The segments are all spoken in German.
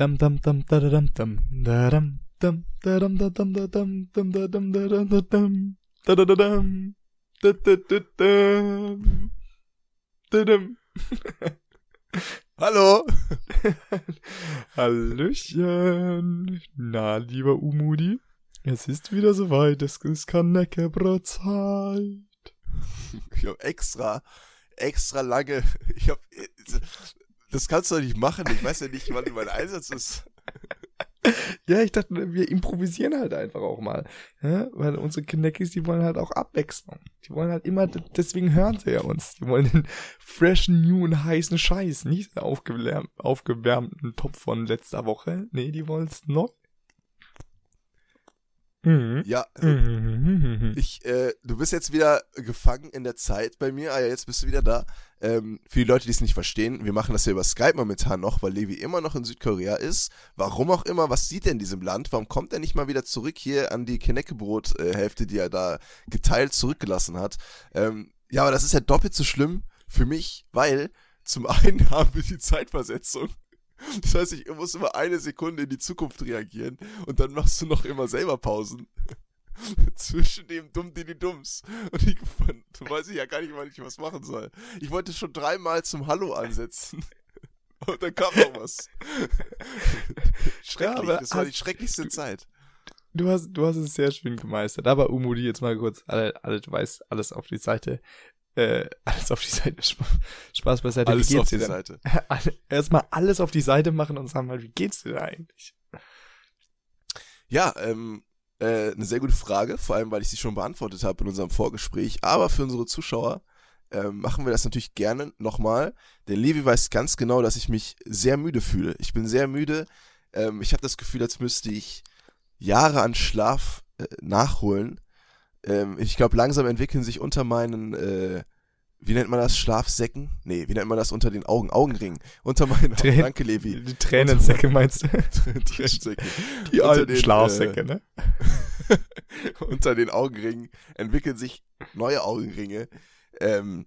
Dam dam dam da dam dam da dam dam da dam da dam da dam dam da dam da dam da dam da da da dam da da da dam da dam Hallo. Hallöchen. Na, lieber Umudi, es ist wieder soweit, es ist Kaneckebrot-Zeit. Ich hab extra, extra lange, ich hab, das kannst du doch nicht machen, ich weiß ja nicht, wann mein Einsatz ist. Ja, ich dachte, wir improvisieren halt einfach auch mal. Ja? Weil unsere Kneckis, die wollen halt auch Abwechslung. Die wollen halt immer, deswegen hören sie ja uns. Die wollen den freshen, newen, heißen Scheiß, nicht den aufgewärmten, Topf von letzter Woche. Nee, die wollen es neu. Mhm. Ja, mhm. ich, äh, du bist jetzt wieder gefangen in der Zeit bei mir. Ah ja, jetzt bist du wieder da. Ähm, für die Leute, die es nicht verstehen, wir machen das ja über Skype momentan noch, weil Levi immer noch in Südkorea ist. Warum auch immer, was sieht er in diesem Land? Warum kommt er nicht mal wieder zurück hier an die Keneckebrot-Hälfte, die er da geteilt zurückgelassen hat? Ähm, ja, aber das ist ja doppelt so schlimm für mich, weil zum einen haben wir die Zeitversetzung. Das heißt, ich muss immer eine Sekunde in die Zukunft reagieren und dann machst du noch immer selber Pausen. zwischen dem Dumm die Dums. Und ich du weiß ich ja gar nicht, wann ich was machen soll. Ich wollte schon dreimal zum Hallo ansetzen. Und dann kam noch was. Schrecklich, ja, das war die schrecklichste Zeit. Du hast, du hast es sehr schön gemeistert. Aber Umudi, jetzt mal kurz, alle, alle, du weißt, alles auf die Seite. Äh, alles auf die Seite. Spaß beiseite. Alles wie geht's auf dir die denn? Seite. Erstmal alles auf die Seite machen und sagen mal, wie geht's dir da eigentlich? Ja, ähm, äh, eine sehr gute Frage, vor allem weil ich sie schon beantwortet habe in unserem Vorgespräch. Aber für unsere Zuschauer äh, machen wir das natürlich gerne nochmal. Denn Levi weiß ganz genau, dass ich mich sehr müde fühle. Ich bin sehr müde. Ähm, ich habe das Gefühl, als müsste ich Jahre an Schlaf äh, nachholen. Ähm, ich glaube, langsam entwickeln sich unter meinen äh, wie nennt man das? Schlafsäcken? Nee, wie nennt man das unter den Augen? Augenringen. Unter meinen Augen. Danke, Levi. Die Tränensäcke meinst du? Tränensäcke. Die alten den, Schlafsäcke, äh, ne? unter den Augenringen entwickeln sich neue Augenringe. Ähm,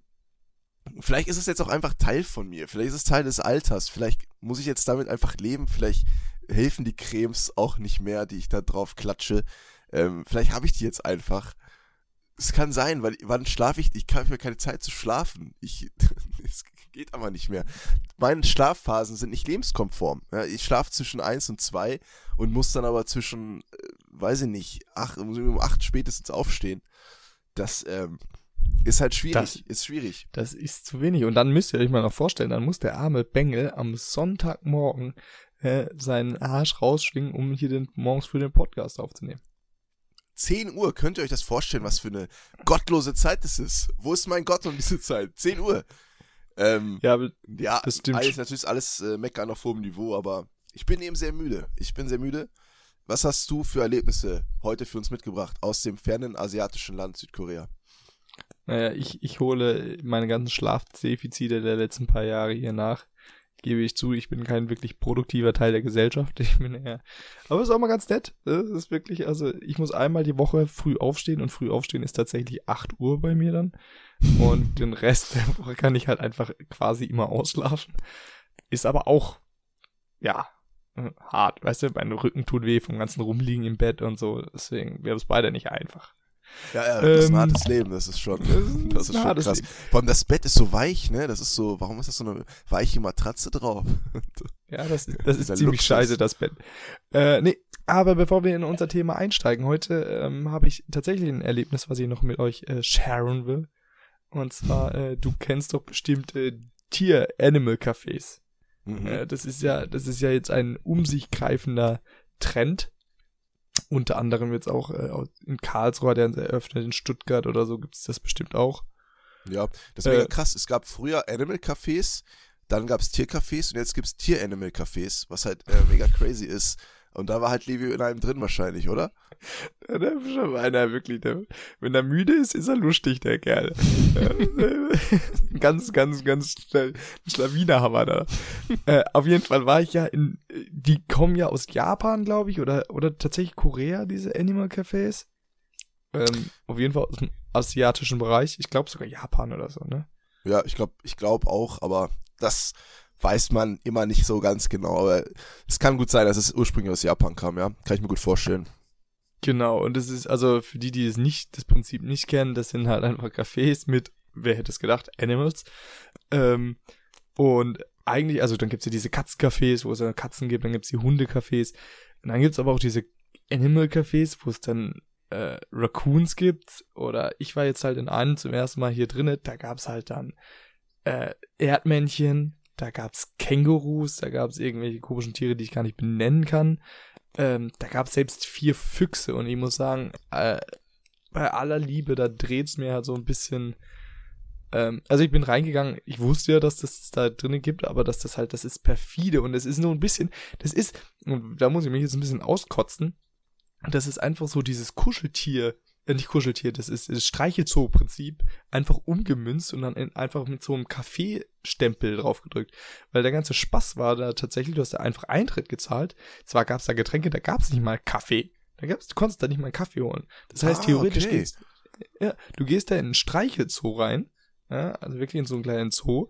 vielleicht ist es jetzt auch einfach Teil von mir. Vielleicht ist es Teil des Alters. Vielleicht muss ich jetzt damit einfach leben. Vielleicht helfen die Cremes auch nicht mehr, die ich da drauf klatsche. Ähm, vielleicht habe ich die jetzt einfach. Es kann sein, weil wann schlafe ich? Ich habe keine Zeit zu schlafen. Ich, es geht aber nicht mehr. Meine Schlafphasen sind nicht lebenskonform. Ja, ich schlafe zwischen 1 und 2 und muss dann aber zwischen, äh, weiß ich nicht, 8, um 8 spätestens aufstehen. Das ähm, ist halt schwierig. Das, ist schwierig. Das ist zu wenig. Und dann müsst ihr euch mal noch vorstellen, dann muss der arme Bengel am Sonntagmorgen äh, seinen Arsch rausschwingen, um hier den, morgens für den Podcast aufzunehmen. 10 Uhr, könnt ihr euch das vorstellen, was für eine gottlose Zeit das ist? Wo ist mein Gott um diese Zeit? 10 Uhr. Ähm, ja, ja, das stimmt. Alles, natürlich alles äh, Meckern auf hohem Niveau, aber ich bin eben sehr müde. Ich bin sehr müde. Was hast du für Erlebnisse heute für uns mitgebracht aus dem fernen asiatischen Land Südkorea? Naja, ich, ich hole meine ganzen Schlafdefizite der letzten paar Jahre hier nach gebe ich zu, ich bin kein wirklich produktiver Teil der Gesellschaft. Ich bin eher, aber es ist auch mal ganz nett. Das ist wirklich, also ich muss einmal die Woche früh aufstehen und früh aufstehen ist tatsächlich 8 Uhr bei mir dann. Und den Rest der Woche kann ich halt einfach quasi immer ausschlafen. Ist aber auch, ja, hart. Weißt du, mein Rücken tut weh vom ganzen Rumliegen im Bett und so. Deswegen wäre es beide nicht einfach. Ja, ja, das ist ein ähm, hartes Leben, das ist schon, das ist, schon krass. Leben. Vor allem das Bett ist so weich, ne? Das ist so, warum ist das so eine weiche Matratze drauf? ja, das, das ist ziemlich Luxus. scheiße, das Bett. Äh, nee, aber bevor wir in unser Thema einsteigen, heute ähm, habe ich tatsächlich ein Erlebnis, was ich noch mit euch äh, sharen will. Und zwar, äh, du kennst doch bestimmt äh, Tier-Animal-Cafés. Mhm. Äh, das ist ja, das ist ja jetzt ein um sich greifender Trend unter anderem jetzt auch äh, in Karlsruhe hat er eröffnet, in Stuttgart oder so gibt es das bestimmt auch. Ja, das ist mega äh, krass. Es gab früher Animal Cafés, dann gab es Tiercafés und jetzt gibt es Tier-Animal Cafés, was halt äh, mega crazy ist. Und da war halt Levi in einem drin wahrscheinlich, oder? Ja, der ist schon einer, wirklich. Der, wenn er müde ist, ist er lustig, der Kerl. ganz, ganz, ganz schnell. Ein Schlawinerhammer da. äh, auf jeden Fall war ich ja in, die kommen ja aus Japan, glaube ich, oder, oder tatsächlich Korea, diese Animal Cafés. Ähm, auf jeden Fall aus dem asiatischen Bereich. Ich glaube sogar Japan oder so, ne? Ja, ich glaube ich glaub auch, aber das weiß man immer nicht so ganz genau. Aber es kann gut sein, dass es ursprünglich aus Japan kam, ja. Kann ich mir gut vorstellen. Genau, und das ist, also für die, die es nicht, das Prinzip nicht kennen, das sind halt einfach Cafés mit, wer hätte es gedacht, Animals. Ähm, und eigentlich, also dann gibt's ja diese Katzencafés, wo es dann Katzen gibt, dann gibt's die Hundecafés. Und dann gibt's aber auch diese Animal-Cafés, wo es dann äh, Raccoons gibt. Oder ich war jetzt halt in einem zum ersten Mal hier drinnen, da gab's halt dann äh, Erdmännchen, da gab's Kängurus, da gab's irgendwelche komischen Tiere, die ich gar nicht benennen kann. Ähm, da gab's selbst vier Füchse und ich muss sagen, äh, bei aller Liebe, da dreht's mir halt so ein bisschen. Ähm, also ich bin reingegangen, ich wusste ja, dass das da drinnen gibt, aber dass das halt, das ist perfide und es ist nur ein bisschen, das ist, und da muss ich mich jetzt ein bisschen auskotzen, das ist einfach so dieses Kuscheltier äh, nicht Kuscheltier, das ist das Streichelzoo-Prinzip, einfach umgemünzt und dann in, einfach mit so einem Kaffeestempel draufgedrückt. Weil der ganze Spaß war da tatsächlich, du hast da einfach Eintritt gezahlt. Zwar gab es da Getränke, da gab es nicht mal Kaffee. Da gab's, du konntest da nicht mal einen Kaffee holen. Das heißt, ah, theoretisch okay. gehst, ja, du gehst da in einen Streichelzoo rein, ja, also wirklich in so einen kleinen Zoo.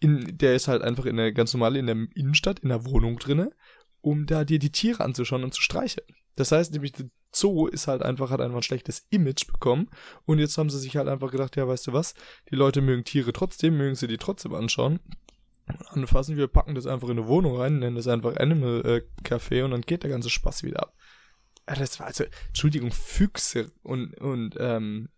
In, der ist halt einfach in der ganz normale, in der Innenstadt, in der Wohnung drinne, um da dir die Tiere anzuschauen und zu streicheln. Das heißt nämlich, Zoo ist halt einfach, hat einfach ein schlechtes Image bekommen. Und jetzt haben sie sich halt einfach gedacht, ja, weißt du was, die Leute mögen Tiere trotzdem, mögen sie die trotzdem anschauen. Anfassen, wir packen das einfach in eine Wohnung rein, nennen das einfach Animal äh, Café und dann geht der ganze Spaß wieder ab. Das war also, Entschuldigung, Füchse und, und ähm,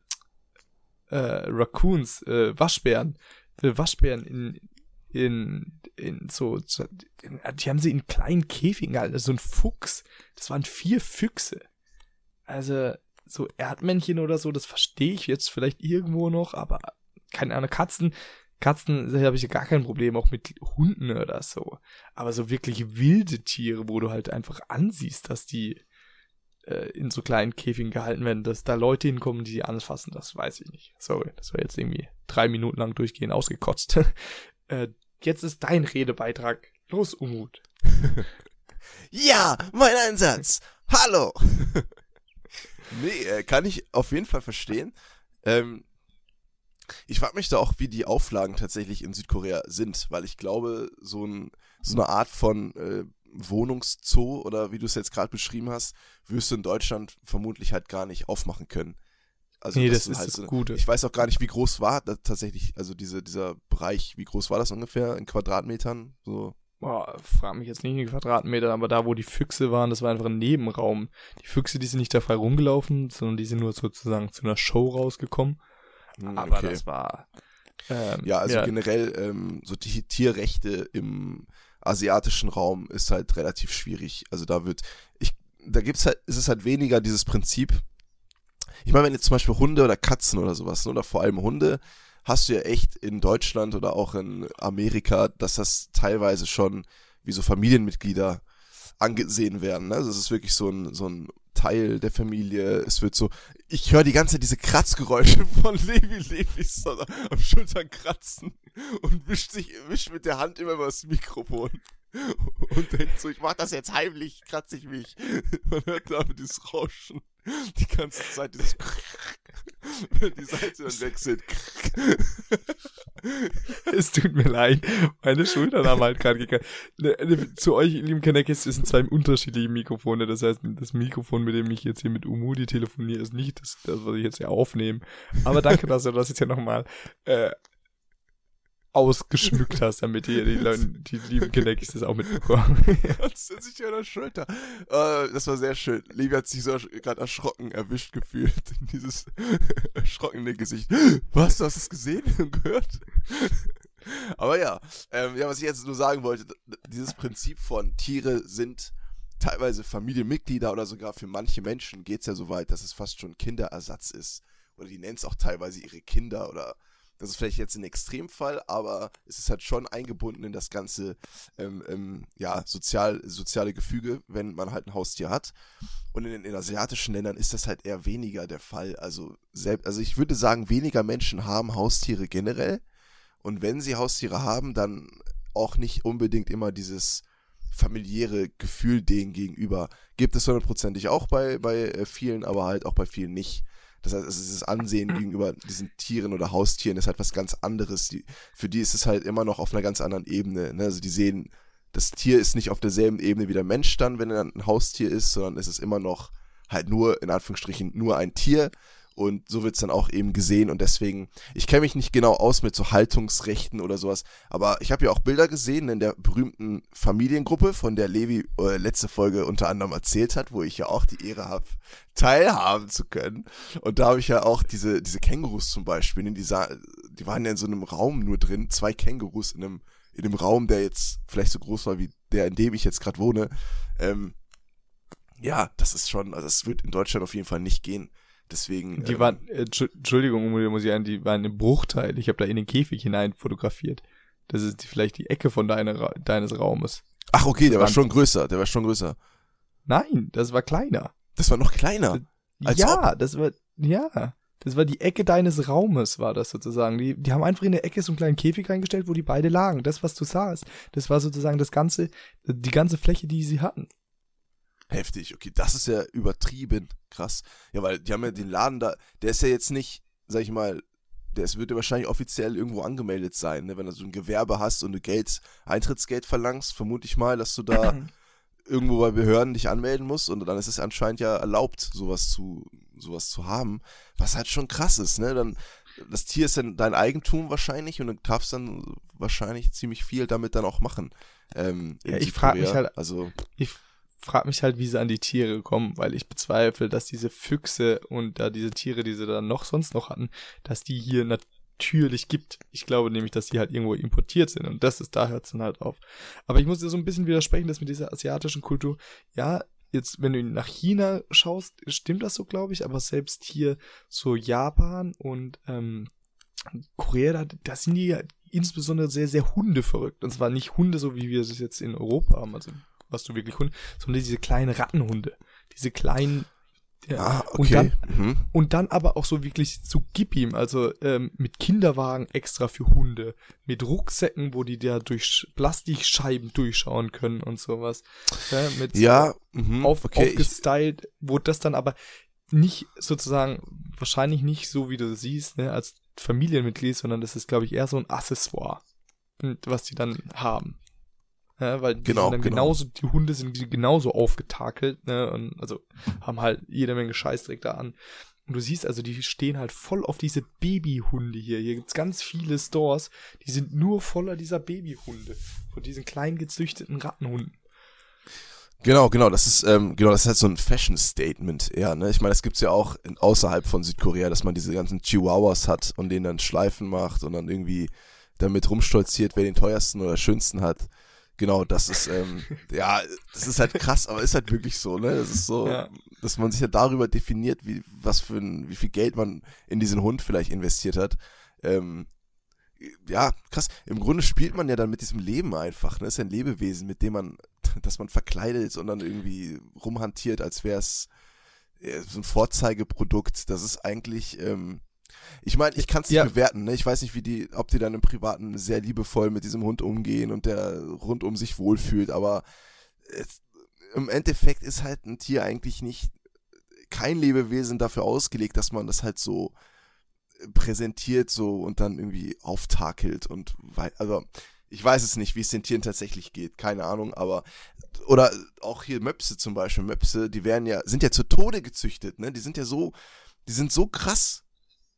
äh, Raccoons, äh, Waschbären, äh, Waschbären in, in, in so, so die haben sie in kleinen Käfigen gehalten, also so ein Fuchs. Das waren vier Füchse. Also, so Erdmännchen oder so, das verstehe ich jetzt vielleicht irgendwo noch, aber keine Ahnung, Katzen, Katzen da habe ich gar kein Problem, auch mit Hunden oder so. Aber so wirklich wilde Tiere, wo du halt einfach ansiehst, dass die äh, in so kleinen Käfigen gehalten werden, dass da Leute hinkommen, die sie anfassen, das weiß ich nicht. Sorry, das war jetzt irgendwie drei Minuten lang durchgehend ausgekotzt. äh, jetzt ist dein Redebeitrag. Los, Umut. ja, mein Einsatz. Hallo. Nee, äh, kann ich auf jeden Fall verstehen. Ähm, ich frage mich da auch, wie die Auflagen tatsächlich in Südkorea sind, weil ich glaube, so, ein, so eine Art von äh, Wohnungszoo oder wie du es jetzt gerade beschrieben hast, wirst du in Deutschland vermutlich halt gar nicht aufmachen können. Also nee, das, das ist halt das so, Gute. Ich weiß auch gar nicht, wie groß war das tatsächlich, also diese, dieser Bereich, wie groß war das ungefähr in Quadratmetern? So boah, frag mich jetzt nicht in Quadratmetern, aber da, wo die Füchse waren, das war einfach ein Nebenraum. Die Füchse, die sind nicht da frei rumgelaufen, sondern die sind nur sozusagen zu einer Show rausgekommen. Hm, aber okay. das war. Ähm, ja, also ja. generell, ähm, so die Tierrechte im asiatischen Raum ist halt relativ schwierig. Also da wird, ich, da gibt's halt, ist es halt weniger dieses Prinzip. Ich meine, wenn jetzt zum Beispiel Hunde oder Katzen oder sowas, oder vor allem Hunde, hast du ja echt in Deutschland oder auch in Amerika, dass das teilweise schon wie so Familienmitglieder angesehen werden. Ne? Also es ist wirklich so ein, so ein Teil der Familie. Es wird so, ich höre die ganze Zeit diese Kratzgeräusche von Levi Levis am Schultern kratzen und wischt sich, wischt mit der Hand immer über das Mikrofon und denkt so, ich mach das jetzt heimlich, kratze ich mich. Man hört da dieses Rauschen die ganze Zeit, dieses wenn die Seite dann wechselt. es tut mir leid, meine Schultern haben halt gerade gegangen. Ne, ne, zu euch, lieben das sind zwei unterschiedliche Mikrofone. Das heißt, das Mikrofon, mit dem ich jetzt hier mit Umudi telefoniere, ist nicht das, das was ich jetzt hier aufnehme. Aber danke, dass du das jetzt ja nochmal äh, ausgeschmückt hast, damit die, die, Leute, die lieben Kinderkis das auch mitbekommen. das sich an der Schulter. Uh, das war sehr schön. Levi hat sich so gerade erschrocken erwischt gefühlt. Dieses erschrockene Gesicht. Was, du hast es gesehen und gehört? Aber ja, ähm, ja, was ich jetzt nur sagen wollte, dieses Prinzip von Tiere sind teilweise Familienmitglieder oder sogar für manche Menschen geht es ja so weit, dass es fast schon Kinderersatz ist. Oder die nennen es auch teilweise ihre Kinder oder das ist vielleicht jetzt ein Extremfall, aber es ist halt schon eingebunden in das ganze ähm, ähm, ja, sozial, soziale Gefüge, wenn man halt ein Haustier hat. Und in den asiatischen Ländern ist das halt eher weniger der Fall. Also, selbst, also ich würde sagen, weniger Menschen haben Haustiere generell. Und wenn sie Haustiere haben, dann auch nicht unbedingt immer dieses familiäre Gefühl denen gegenüber. Gibt es hundertprozentig auch bei, bei äh, vielen, aber halt auch bei vielen nicht. Das heißt, also dieses Ansehen gegenüber diesen Tieren oder Haustieren ist halt was ganz anderes. Die, für die ist es halt immer noch auf einer ganz anderen Ebene. Ne? Also die sehen, das Tier ist nicht auf derselben Ebene wie der Mensch dann, wenn er ein Haustier ist, sondern es ist immer noch halt nur, in Anführungsstrichen, nur ein Tier. Und so wird es dann auch eben gesehen. Und deswegen, ich kenne mich nicht genau aus mit so Haltungsrechten oder sowas, aber ich habe ja auch Bilder gesehen in der berühmten Familiengruppe, von der Levi äh, letzte Folge unter anderem erzählt hat, wo ich ja auch die Ehre habe, teilhaben zu können. Und da habe ich ja auch diese, diese Kängurus zum Beispiel, die, die waren ja in so einem Raum nur drin, zwei Kängurus in einem, in einem Raum, der jetzt vielleicht so groß war wie der, in dem ich jetzt gerade wohne. Ähm, ja, das ist schon, also es wird in Deutschland auf jeden Fall nicht gehen. Deswegen. Die ähm, waren, äh, Entschuldigung, muss ich an, die waren im Bruchteil. Ich habe da in den Käfig hinein fotografiert. Das ist die, vielleicht die Ecke von deiner, deines Raumes. Ach, okay, das der war schon größer, der war schon größer. Nein, das war kleiner. Das war noch kleiner. Als ja, ob. das war, ja. Das war die Ecke deines Raumes, war das sozusagen. Die, die haben einfach in der Ecke so einen kleinen Käfig reingestellt, wo die beide lagen. Das, was du sahst, das war sozusagen das ganze, die ganze Fläche, die sie hatten. Heftig, okay, das ist ja übertrieben krass. Ja, weil die haben ja den Laden da, der ist ja jetzt nicht, sag ich mal, der wird ja wahrscheinlich offiziell irgendwo angemeldet sein, ne? wenn du so ein Gewerbe hast und du Geld, Eintrittsgeld verlangst, vermute ich mal, dass du da irgendwo bei Behörden dich anmelden musst und dann ist es anscheinend ja erlaubt, sowas zu, sowas zu haben, was halt schon krass ist, ne? Dann, das Tier ist dann dein Eigentum wahrscheinlich und du darfst dann wahrscheinlich ziemlich viel damit dann auch machen. Ähm, ja, ich frage mich halt, also ich frage mich halt, wie sie an die Tiere kommen, weil ich bezweifle, dass diese Füchse und da diese Tiere, die sie dann noch sonst noch hatten, dass die hier natürlich gibt. Ich glaube nämlich, dass die halt irgendwo importiert sind und das ist, da hört es dann halt auf. Aber ich muss dir so ein bisschen widersprechen, dass mit dieser asiatischen Kultur, ja, jetzt, wenn du nach China schaust, stimmt das so, glaube ich, aber selbst hier so Japan und ähm, Korea, da, da sind die ja insbesondere sehr, sehr hundeverrückt. Und zwar nicht Hunde, so wie wir es jetzt in Europa haben, also was du wirklich Hunde, sondern diese kleinen Rattenhunde. Diese kleinen ja. Ah, okay. Und dann, mhm. und dann aber auch so wirklich zu gib ihm, also ähm, mit Kinderwagen extra für Hunde, mit Rucksäcken, wo die da durch Plastikscheiben durchschauen können und sowas. Ja, mit ja, mhm. auf, okay, aufgestylt, wo das dann aber nicht sozusagen, wahrscheinlich nicht so, wie du siehst, ne, als Familienmitglied, sondern das ist, glaube ich, eher so ein Accessoire, was die dann haben. Ja, weil die genau, sind dann genau. genauso, die Hunde sind genauso aufgetakelt, ne, und also haben halt jede Menge Scheißdreck da an. Und du siehst also, die stehen halt voll auf diese Babyhunde hier. Hier gibt's ganz viele Stores, die sind nur voller dieser Babyhunde. Von diesen kleinen gezüchteten Rattenhunden. Genau, genau, das ist, ähm, genau, das ist halt so ein Fashion-Statement eher, ne? Ich meine, das gibt's ja auch in, außerhalb von Südkorea, dass man diese ganzen Chihuahuas hat und denen dann Schleifen macht und dann irgendwie damit rumstolziert, wer den teuersten oder schönsten hat. Genau, das ist, ähm, ja, das ist halt krass, aber ist halt wirklich so, ne? Das ist so, ja. dass man sich ja darüber definiert, wie, was für ein, wie viel Geld man in diesen Hund vielleicht investiert hat. Ähm, ja, krass. Im Grunde spielt man ja dann mit diesem Leben einfach, ne? Das ist ja ein Lebewesen, mit dem man, dass man verkleidet und dann irgendwie rumhantiert, als wäre es äh, so ein Vorzeigeprodukt. Das ist eigentlich, ähm, ich meine, ich kann es nicht ja. bewerten, ne? Ich weiß nicht, wie die, ob die dann im Privaten sehr liebevoll mit diesem Hund umgehen und der rundum sich wohlfühlt, aber es, im Endeffekt ist halt ein Tier eigentlich nicht kein Lebewesen dafür ausgelegt, dass man das halt so präsentiert so und dann irgendwie auftakelt und also ich weiß es nicht, wie es den Tieren tatsächlich geht, keine Ahnung, aber oder auch hier Möpse zum Beispiel, Möpse, die werden ja, sind ja zu Tode gezüchtet, ne? Die sind ja so, die sind so krass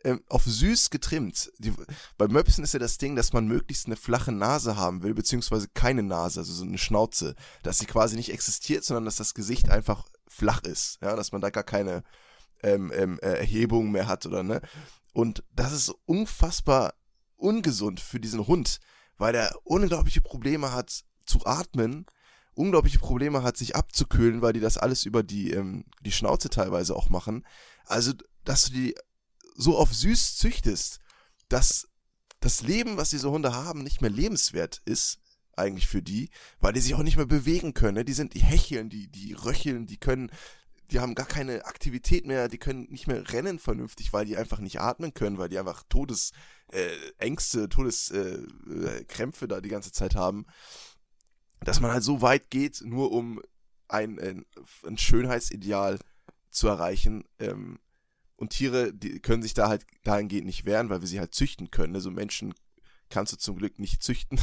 ähm, auf süß getrimmt. Die, bei Möpsen ist ja das Ding, dass man möglichst eine flache Nase haben will, beziehungsweise keine Nase, also so eine Schnauze, dass sie quasi nicht existiert, sondern dass das Gesicht einfach flach ist, ja, dass man da gar keine ähm, ähm, äh, Erhebung mehr hat oder ne. Und das ist unfassbar ungesund für diesen Hund, weil er unglaubliche Probleme hat zu atmen, unglaubliche Probleme hat, sich abzukühlen, weil die das alles über die, ähm, die Schnauze teilweise auch machen. Also, dass du die so auf süß züchtest, dass das Leben, was diese Hunde haben, nicht mehr lebenswert ist, eigentlich für die, weil die sich auch nicht mehr bewegen können. Ne? Die sind, die hecheln, die, die röcheln, die können, die haben gar keine Aktivität mehr, die können nicht mehr rennen vernünftig, weil die einfach nicht atmen können, weil die einfach Todesängste, äh, Todeskrämpfe äh, da die ganze Zeit haben. Dass man halt so weit geht, nur um ein, ein, ein Schönheitsideal zu erreichen, ähm, und Tiere, die können sich da halt dahingehend nicht wehren, weil wir sie halt züchten können. Also Menschen kannst du zum Glück nicht züchten,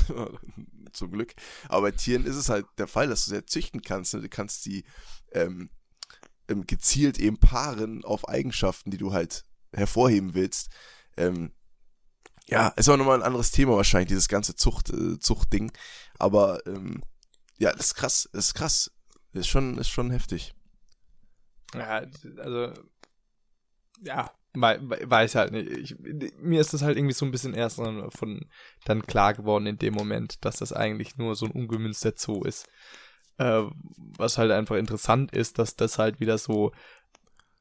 zum Glück. Aber bei Tieren ist es halt der Fall, dass du sie halt züchten kannst. Ne? Du kannst sie ähm, ähm, gezielt eben paaren auf Eigenschaften, die du halt hervorheben willst. Ähm, ja, ist auch nochmal ein anderes Thema wahrscheinlich, dieses ganze Zucht, äh, Zuchtding. Aber ähm, ja, das ist krass, das ist krass. Das ist schon, ist schon heftig. Ja, also, ja, weiß halt nicht. Ich, mir ist das halt irgendwie so ein bisschen erst von dann klar geworden in dem Moment, dass das eigentlich nur so ein ungemünzter Zoo ist. Äh, was halt einfach interessant ist, dass das halt wieder so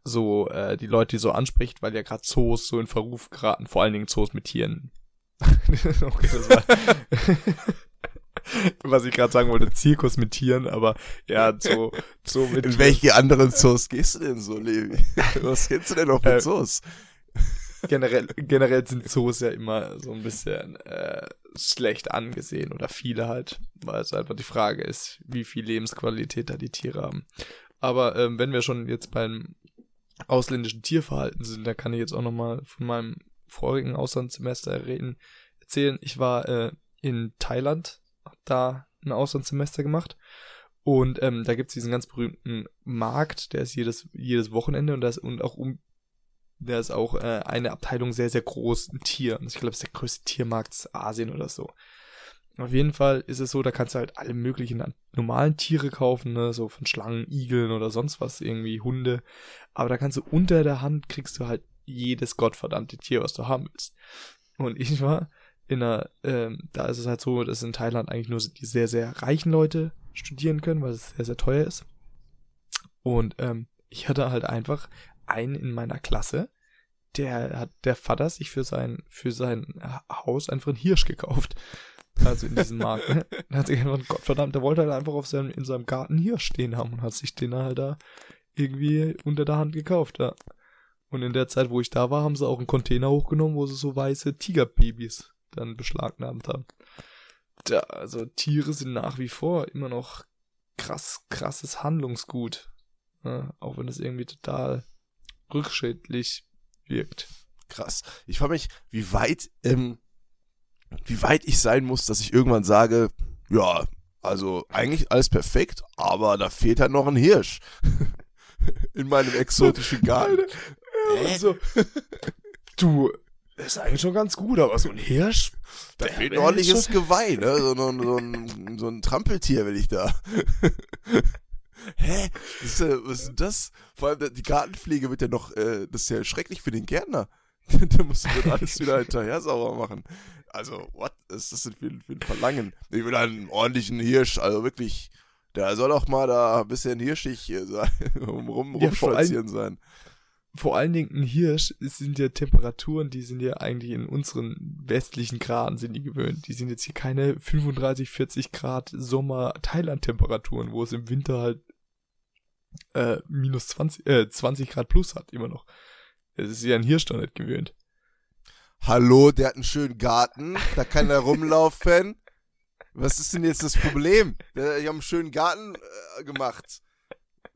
so äh, die Leute so anspricht, weil ja gerade Zoos so in Verruf geraten, vor allen Dingen Zoos mit Tieren. okay, das war was ich gerade sagen wollte, Zirkus mit Tieren, aber ja, so, so mit. In welche anderen Zoos gehst du denn so, Levi? Was kennst du denn noch mit äh, Zoos? Generell, generell sind Zoos ja immer so ein bisschen äh, schlecht angesehen oder viele halt, weil es einfach die Frage ist, wie viel Lebensqualität da die Tiere haben. Aber ähm, wenn wir schon jetzt beim ausländischen Tierverhalten sind, da kann ich jetzt auch nochmal von meinem vorigen Auslandssemester reden, erzählen. Ich war äh, in Thailand da ein Auslandssemester gemacht. Und ähm, da gibt's diesen ganz berühmten Markt, der ist jedes, jedes Wochenende und, das, und auch um, der ist auch äh, eine Abteilung sehr, sehr groß, ein Tier. Und ich glaube, es ist der größte Tiermarkt Asien oder so. Auf jeden Fall ist es so, da kannst du halt alle möglichen normalen Tiere kaufen, ne, so von Schlangen, Igeln oder sonst was, irgendwie Hunde. Aber da kannst du unter der Hand kriegst du halt jedes gottverdammte Tier, was du haben willst. Und ich war in einer, ähm, da ist es halt so, dass in Thailand eigentlich nur die sehr, sehr reichen Leute studieren können, weil es sehr, sehr teuer ist. Und ähm, ich hatte halt einfach einen in meiner Klasse, der hat der Vater sich für sein, für sein Haus einfach einen Hirsch gekauft. Also in diesem Markt. Ne? Dann hat sich einfach, Gottverdammt, der wollte halt einfach auf seinem, in seinem Garten Hirsch stehen haben und hat sich den halt da irgendwie unter der Hand gekauft, ja. Und in der Zeit, wo ich da war, haben sie auch einen Container hochgenommen, wo sie so weiße Tigerbabys dann beschlagnahmt haben. Ja, also Tiere sind nach wie vor immer noch krass, krasses Handlungsgut. Ja, auch wenn es irgendwie total rückschädlich wirkt. Krass. Ich frage mich, wie weit, ähm, wie weit ich sein muss, dass ich irgendwann sage, ja, also eigentlich alles perfekt, aber da fehlt halt noch ein Hirsch. In meinem exotischen Garten. Also, du, ist eigentlich schon ganz gut, aber so ein Hirsch. Da fehlt ein ordentliches schon... Geweih, ne? So, so, so, ein, so ein Trampeltier will ich da. Hä? Was ist, was ist das? Vor allem die Gartenpflege wird ja noch, äh, das ist ja schrecklich für den Gärtner. Der muss dann alles wieder hinterher sauber machen. Also, what ist das denn für, für ein Verlangen? Ich will einen ordentlichen Hirsch, also wirklich, der soll doch mal da ein bisschen hirschig sein, rum, rum, ja, sein vor allen Dingen ein Hirsch sind ja Temperaturen, die sind ja eigentlich in unseren westlichen Graden sind die gewöhnt. Die sind jetzt hier keine 35, 40 Grad Sommer-Thailand-Temperaturen, wo es im Winter halt äh, minus 20, äh, 20 Grad plus hat, immer noch. Es ist ja ein Hirsch doch nicht gewöhnt. Hallo, der hat einen schönen Garten, da kann er rumlaufen. Was ist denn jetzt das Problem? Ich habe einen schönen Garten äh, gemacht.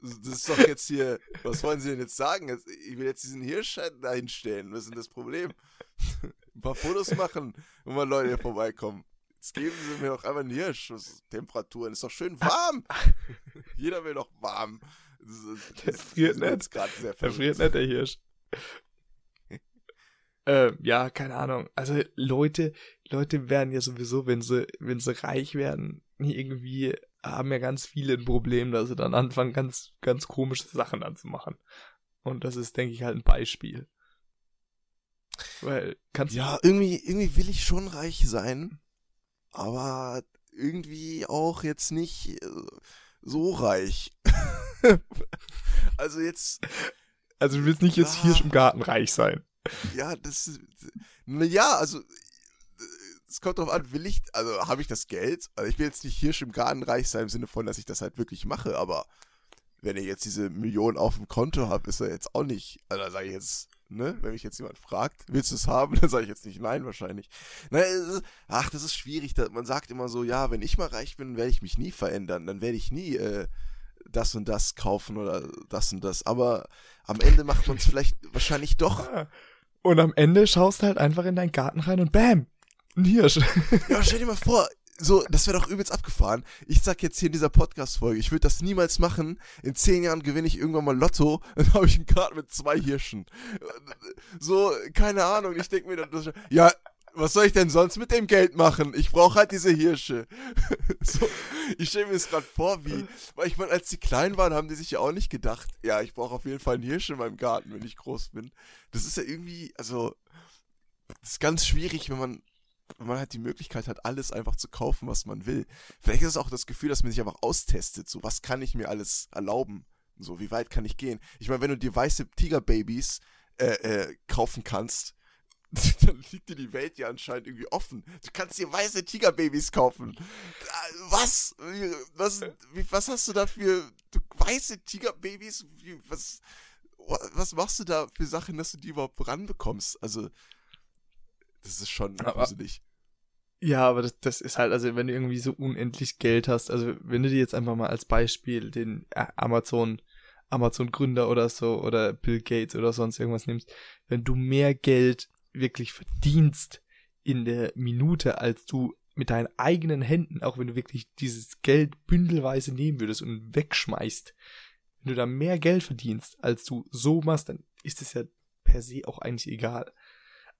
Das ist doch jetzt hier, was wollen Sie denn jetzt sagen? Ich will jetzt diesen Hirsch da hinstellen. Was ist denn das Problem? Ein paar Fotos machen, wenn mal Leute hier vorbeikommen. Jetzt geben Sie mir doch einmal einen Hirsch. Temperaturen, ist doch schön warm. Jeder will doch warm. Das, friert nicht. Der friert nicht, der Hirsch. äh, ja, keine Ahnung. Also Leute, Leute werden ja sowieso, wenn sie, wenn sie reich werden, irgendwie haben ja ganz viele ein Problem, dass sie dann anfangen, ganz, ganz komische Sachen anzumachen. Und das ist, denke ich, halt ein Beispiel. Weil, kannst Ja, irgendwie, irgendwie will ich schon reich sein, aber irgendwie auch jetzt nicht äh, so reich. also jetzt. Also du willst nicht jetzt ah, hier im Garten reich sein. Ja, das. Ja, also es kommt drauf an, will ich, also habe ich das Geld? Also ich will jetzt nicht Hirsch im Garten reich sein im Sinne von, dass ich das halt wirklich mache, aber wenn ich jetzt diese Millionen auf dem Konto habe, ist er jetzt auch nicht, also sage ich jetzt, ne, wenn mich jetzt jemand fragt, willst du es haben, dann sage ich jetzt nicht nein wahrscheinlich. Naja, ist, ach, das ist schwierig, man sagt immer so, ja, wenn ich mal reich bin, werde ich mich nie verändern, dann werde ich nie äh, das und das kaufen oder das und das. Aber am Ende macht man es vielleicht wahrscheinlich doch. Und am Ende schaust du halt einfach in deinen Garten rein und bam, ein Hirsch. Ja, stell dir mal vor, so, das wäre doch übelst abgefahren. Ich sag jetzt hier in dieser Podcast-Folge, ich würde das niemals machen. In zehn Jahren gewinne ich irgendwann mal Lotto, dann habe ich einen Garten mit zwei Hirschen. So, keine Ahnung, ich denke mir dann, ja, was soll ich denn sonst mit dem Geld machen? Ich brauche halt diese Hirsche. so, ich stelle mir das gerade vor, wie, weil ich meine, als die klein waren, haben die sich ja auch nicht gedacht, ja, ich brauche auf jeden Fall einen Hirsch in meinem Garten, wenn ich groß bin. Das ist ja irgendwie, also, das ist ganz schwierig, wenn man, wenn man halt die Möglichkeit hat, alles einfach zu kaufen, was man will. Vielleicht ist es auch das Gefühl, dass man sich einfach austestet, so, was kann ich mir alles erlauben? So, wie weit kann ich gehen? Ich meine, wenn du dir weiße Tigerbabys äh, äh, kaufen kannst, dann liegt dir die Welt ja anscheinend irgendwie offen. Du kannst dir weiße Tigerbabys kaufen. Was? Was, wie, was hast du da für weiße Tigerbabys? Was, was machst du da für Sachen, dass du die überhaupt ranbekommst? Also, das ist schon gruselig. Ja, aber das, das ist halt, also wenn du irgendwie so unendlich Geld hast, also wenn du dir jetzt einfach mal als Beispiel den äh, Amazon Amazon-Gründer oder so oder Bill Gates oder sonst irgendwas nimmst, wenn du mehr Geld wirklich verdienst in der Minute, als du mit deinen eigenen Händen, auch wenn du wirklich dieses Geld bündelweise nehmen würdest und wegschmeißt, wenn du da mehr Geld verdienst, als du so machst, dann ist es ja per se auch eigentlich egal.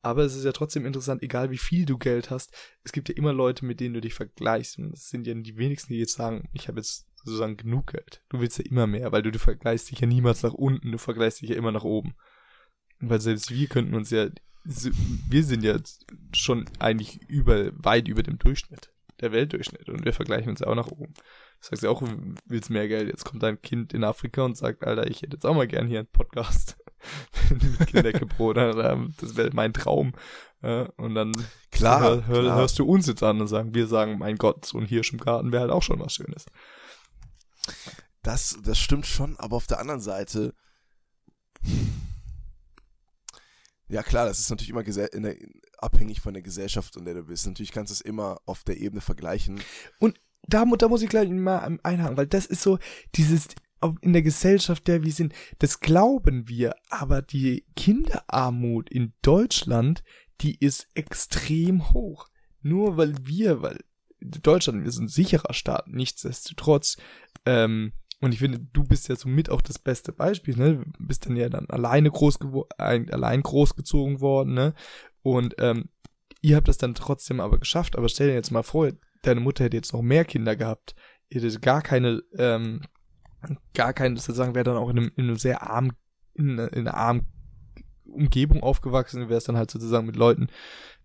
Aber es ist ja trotzdem interessant, egal wie viel du Geld hast, es gibt ja immer Leute, mit denen du dich vergleichst. Und es sind ja die wenigsten, die jetzt sagen, ich habe jetzt sozusagen genug Geld. Du willst ja immer mehr, weil du, du vergleichst dich ja niemals nach unten, du vergleichst dich ja immer nach oben. Weil selbst wir könnten uns ja wir sind ja schon eigentlich über, weit über dem Durchschnitt, der Weltdurchschnitt. Und wir vergleichen uns ja auch nach oben. Du sagst ja auch, willst mehr Geld. Jetzt kommt dein Kind in Afrika und sagt, Alter, ich hätte jetzt auch mal gern hier einen Podcast. mit Kindeckebrot. Das wäre mein Traum. Und dann klar, hör, hör, klar, hörst du uns jetzt an und sagen, wir sagen, mein Gott, so ein Hirsch im Garten wäre halt auch schon was Schönes. Das, das stimmt schon, aber auf der anderen Seite ja, klar, das ist natürlich immer der, abhängig von der Gesellschaft, in der du bist. Natürlich kannst du es immer auf der Ebene vergleichen. Und da, da muss ich gleich mal einhaken, weil das ist so dieses in der Gesellschaft, der wir sind, das glauben wir, aber die Kinderarmut in Deutschland, die ist extrem hoch. Nur weil wir, weil Deutschland ist ein sicherer Staat, nichtsdestotrotz ähm, und ich finde, du bist ja somit auch das beste Beispiel, ne? Du bist dann ja dann alleine groß allein großgezogen worden, ne? Und ähm, ihr habt das dann trotzdem aber geschafft. Aber stell dir jetzt mal vor, deine Mutter hätte jetzt noch mehr Kinder gehabt. Ihr hättet gar keine, ähm, gar keine, sozusagen, wäre dann auch in einem, in einem sehr armen, in, in einer armen Umgebung aufgewachsen, wärst dann halt sozusagen mit Leuten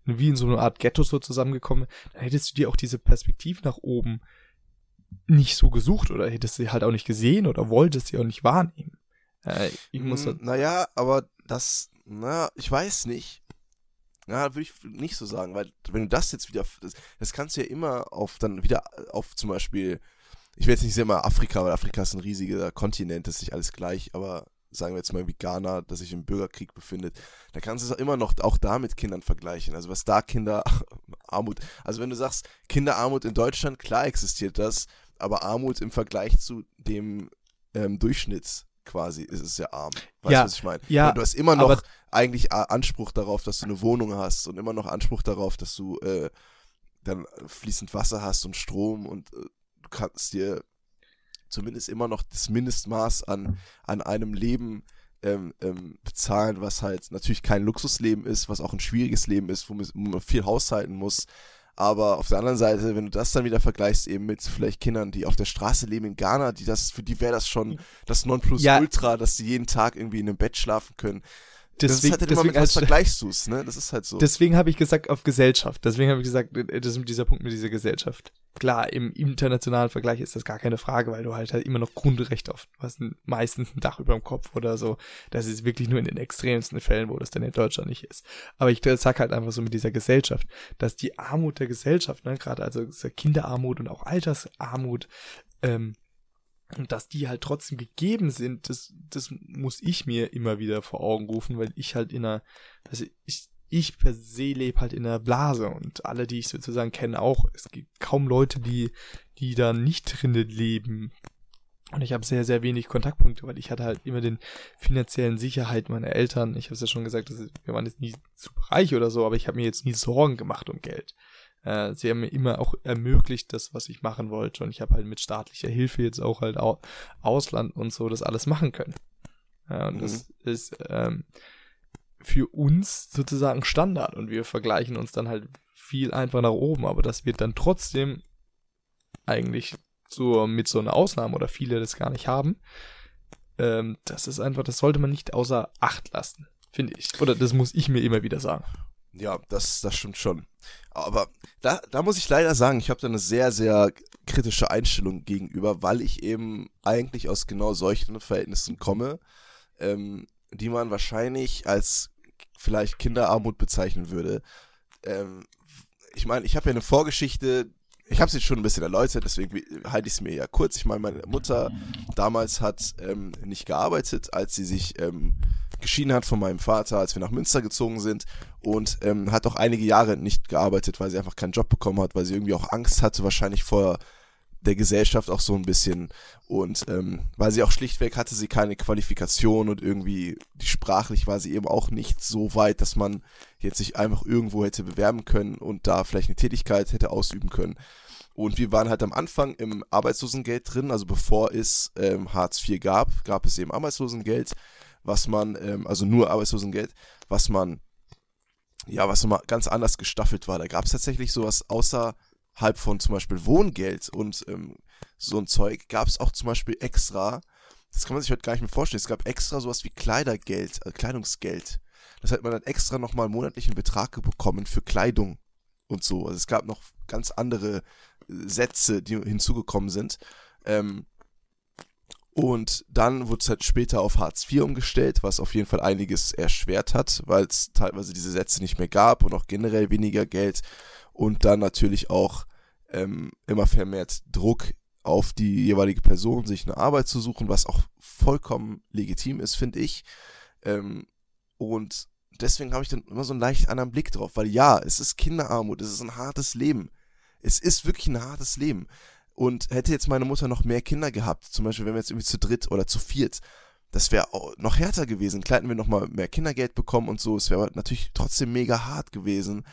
wie in so einer Art Ghetto so zusammengekommen, dann hättest du dir auch diese Perspektive nach oben nicht so gesucht oder hättest sie halt auch nicht gesehen oder wolltest sie auch nicht wahrnehmen. Äh, ich muss hm, naja, aber das, na, ich weiß nicht. Ja, würde ich nicht so sagen, weil wenn du das jetzt wieder, das, das, kannst du ja immer auf, dann wieder auf zum Beispiel, ich will jetzt nicht sagen mal Afrika, weil Afrika ist ein riesiger Kontinent, das ist nicht alles gleich, aber sagen wir jetzt mal wie Ghana, das sich im Bürgerkrieg befindet, da kannst du es immer noch auch da mit Kindern vergleichen. Also was da Kinderarmut, also wenn du sagst, Kinderarmut in Deutschland, klar existiert das, aber Armut im Vergleich zu dem ähm, Durchschnitts quasi ist es ja arm. Weißt ja, du, was ich meine? Ja, du hast immer noch eigentlich Anspruch darauf, dass du eine Wohnung hast und immer noch Anspruch darauf, dass du äh, dann fließend Wasser hast und Strom und äh, du kannst dir zumindest immer noch das Mindestmaß an, an einem Leben ähm, ähm, bezahlen, was halt natürlich kein Luxusleben ist, was auch ein schwieriges Leben ist, wo man viel haushalten muss. Aber auf der anderen Seite, wenn du das dann wieder vergleichst, eben mit vielleicht Kindern, die auf der Straße leben in Ghana, die das, für die wäre das schon das Nonplusultra, ja. dass sie jeden Tag irgendwie in einem Bett schlafen können. Deswegen, das ist halt immer mit was vergleichst du es, ne? Das ist halt so. Deswegen habe ich gesagt, auf Gesellschaft. Deswegen habe ich gesagt, äh, das ist dieser Punkt mit dieser Gesellschaft. Klar, im internationalen Vergleich ist das gar keine Frage, weil du halt halt immer noch Grundrecht auf, du hast meistens ein Dach über dem Kopf oder so. Das ist wirklich nur in den extremsten Fällen, wo das dann in Deutschland nicht ist. Aber ich sag halt einfach so mit dieser Gesellschaft, dass die Armut der Gesellschaft, ne, gerade also Kinderarmut und auch Altersarmut, ähm, und dass die halt trotzdem gegeben sind, das, das muss ich mir immer wieder vor Augen rufen, weil ich halt in einer, also ich, ich per se lebe halt in einer Blase und alle, die ich sozusagen kenne, auch. Es gibt kaum Leute, die, die da nicht drinnen leben. Und ich habe sehr, sehr wenig Kontaktpunkte, weil ich hatte halt immer den finanziellen Sicherheit meiner Eltern. Ich habe es ja schon gesagt, ist, wir waren jetzt nie super reich oder so, aber ich habe mir jetzt nie Sorgen gemacht um Geld. Äh, sie haben mir immer auch ermöglicht, das, was ich machen wollte. Und ich habe halt mit staatlicher Hilfe jetzt auch halt au Ausland und so das alles machen können. Ja, und mhm. das ist ähm, für uns sozusagen Standard. Und wir vergleichen uns dann halt viel einfach nach oben. Aber das wird dann trotzdem eigentlich so mit so einer Ausnahme oder viele das gar nicht haben. Ähm, das ist einfach, das sollte man nicht außer Acht lassen, finde ich. Oder das muss ich mir immer wieder sagen. Ja, das, das stimmt schon. Aber da, da muss ich leider sagen, ich habe da eine sehr, sehr kritische Einstellung gegenüber, weil ich eben eigentlich aus genau solchen Verhältnissen komme, ähm, die man wahrscheinlich als vielleicht Kinderarmut bezeichnen würde. Ähm, ich meine, ich habe ja eine Vorgeschichte, ich habe es jetzt schon ein bisschen erläutert, deswegen halte ich es mir ja kurz. Ich meine, meine Mutter damals hat ähm, nicht gearbeitet, als sie sich ähm, geschieden hat von meinem Vater, als wir nach Münster gezogen sind und ähm, hat auch einige Jahre nicht gearbeitet, weil sie einfach keinen Job bekommen hat, weil sie irgendwie auch Angst hatte, wahrscheinlich vor der Gesellschaft auch so ein bisschen und ähm, weil sie auch schlichtweg hatte sie keine Qualifikation und irgendwie die sprachlich war sie eben auch nicht so weit, dass man jetzt sich einfach irgendwo hätte bewerben können und da vielleicht eine Tätigkeit hätte ausüben können. Und wir waren halt am Anfang im Arbeitslosengeld drin, also bevor es ähm, Hartz IV gab, gab es eben Arbeitslosengeld was man, ähm, also nur Arbeitslosengeld, was man, ja, was nochmal ganz anders gestaffelt war. Da gab es tatsächlich sowas außerhalb von zum Beispiel Wohngeld und ähm, so ein Zeug, gab es auch zum Beispiel extra, das kann man sich heute gar nicht mehr vorstellen, es gab extra sowas wie Kleidergeld, äh, Kleidungsgeld. Das hat man dann extra nochmal monatlichen Betrag bekommen für Kleidung und so. Also es gab noch ganz andere Sätze, die hinzugekommen sind. Ähm, und dann wurde es halt später auf Hartz IV umgestellt, was auf jeden Fall einiges erschwert hat, weil es teilweise diese Sätze nicht mehr gab und auch generell weniger Geld. Und dann natürlich auch ähm, immer vermehrt Druck auf die jeweilige Person, sich eine Arbeit zu suchen, was auch vollkommen legitim ist, finde ich. Ähm, und deswegen habe ich dann immer so einen leicht anderen Blick drauf, weil ja, es ist Kinderarmut, es ist ein hartes Leben. Es ist wirklich ein hartes Leben. Und hätte jetzt meine Mutter noch mehr Kinder gehabt, zum Beispiel wenn wir jetzt irgendwie zu dritt oder zu viert, das wäre noch härter gewesen. Klar hätten wir noch mal mehr Kindergeld bekommen und so. Es wäre natürlich trotzdem mega hart gewesen.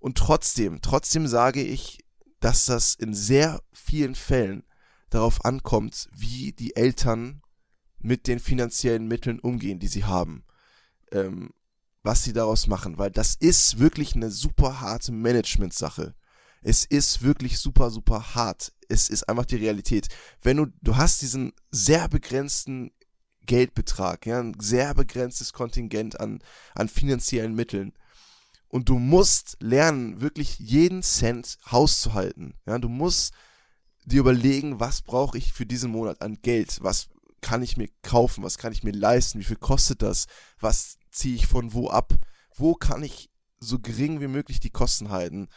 Und trotzdem, trotzdem sage ich, dass das in sehr vielen Fällen darauf ankommt, wie die Eltern mit den finanziellen Mitteln umgehen, die sie haben. Ähm, was sie daraus machen, weil das ist wirklich eine super harte Management-Sache. Es ist wirklich super, super hart. Es ist einfach die Realität. Wenn du, du hast diesen sehr begrenzten Geldbetrag, ja, ein sehr begrenztes Kontingent an, an finanziellen Mitteln. Und du musst lernen, wirklich jeden Cent hauszuhalten. Ja, du musst dir überlegen, was brauche ich für diesen Monat an Geld? Was kann ich mir kaufen? Was kann ich mir leisten? Wie viel kostet das? Was ziehe ich von wo ab? Wo kann ich so gering wie möglich die Kosten halten?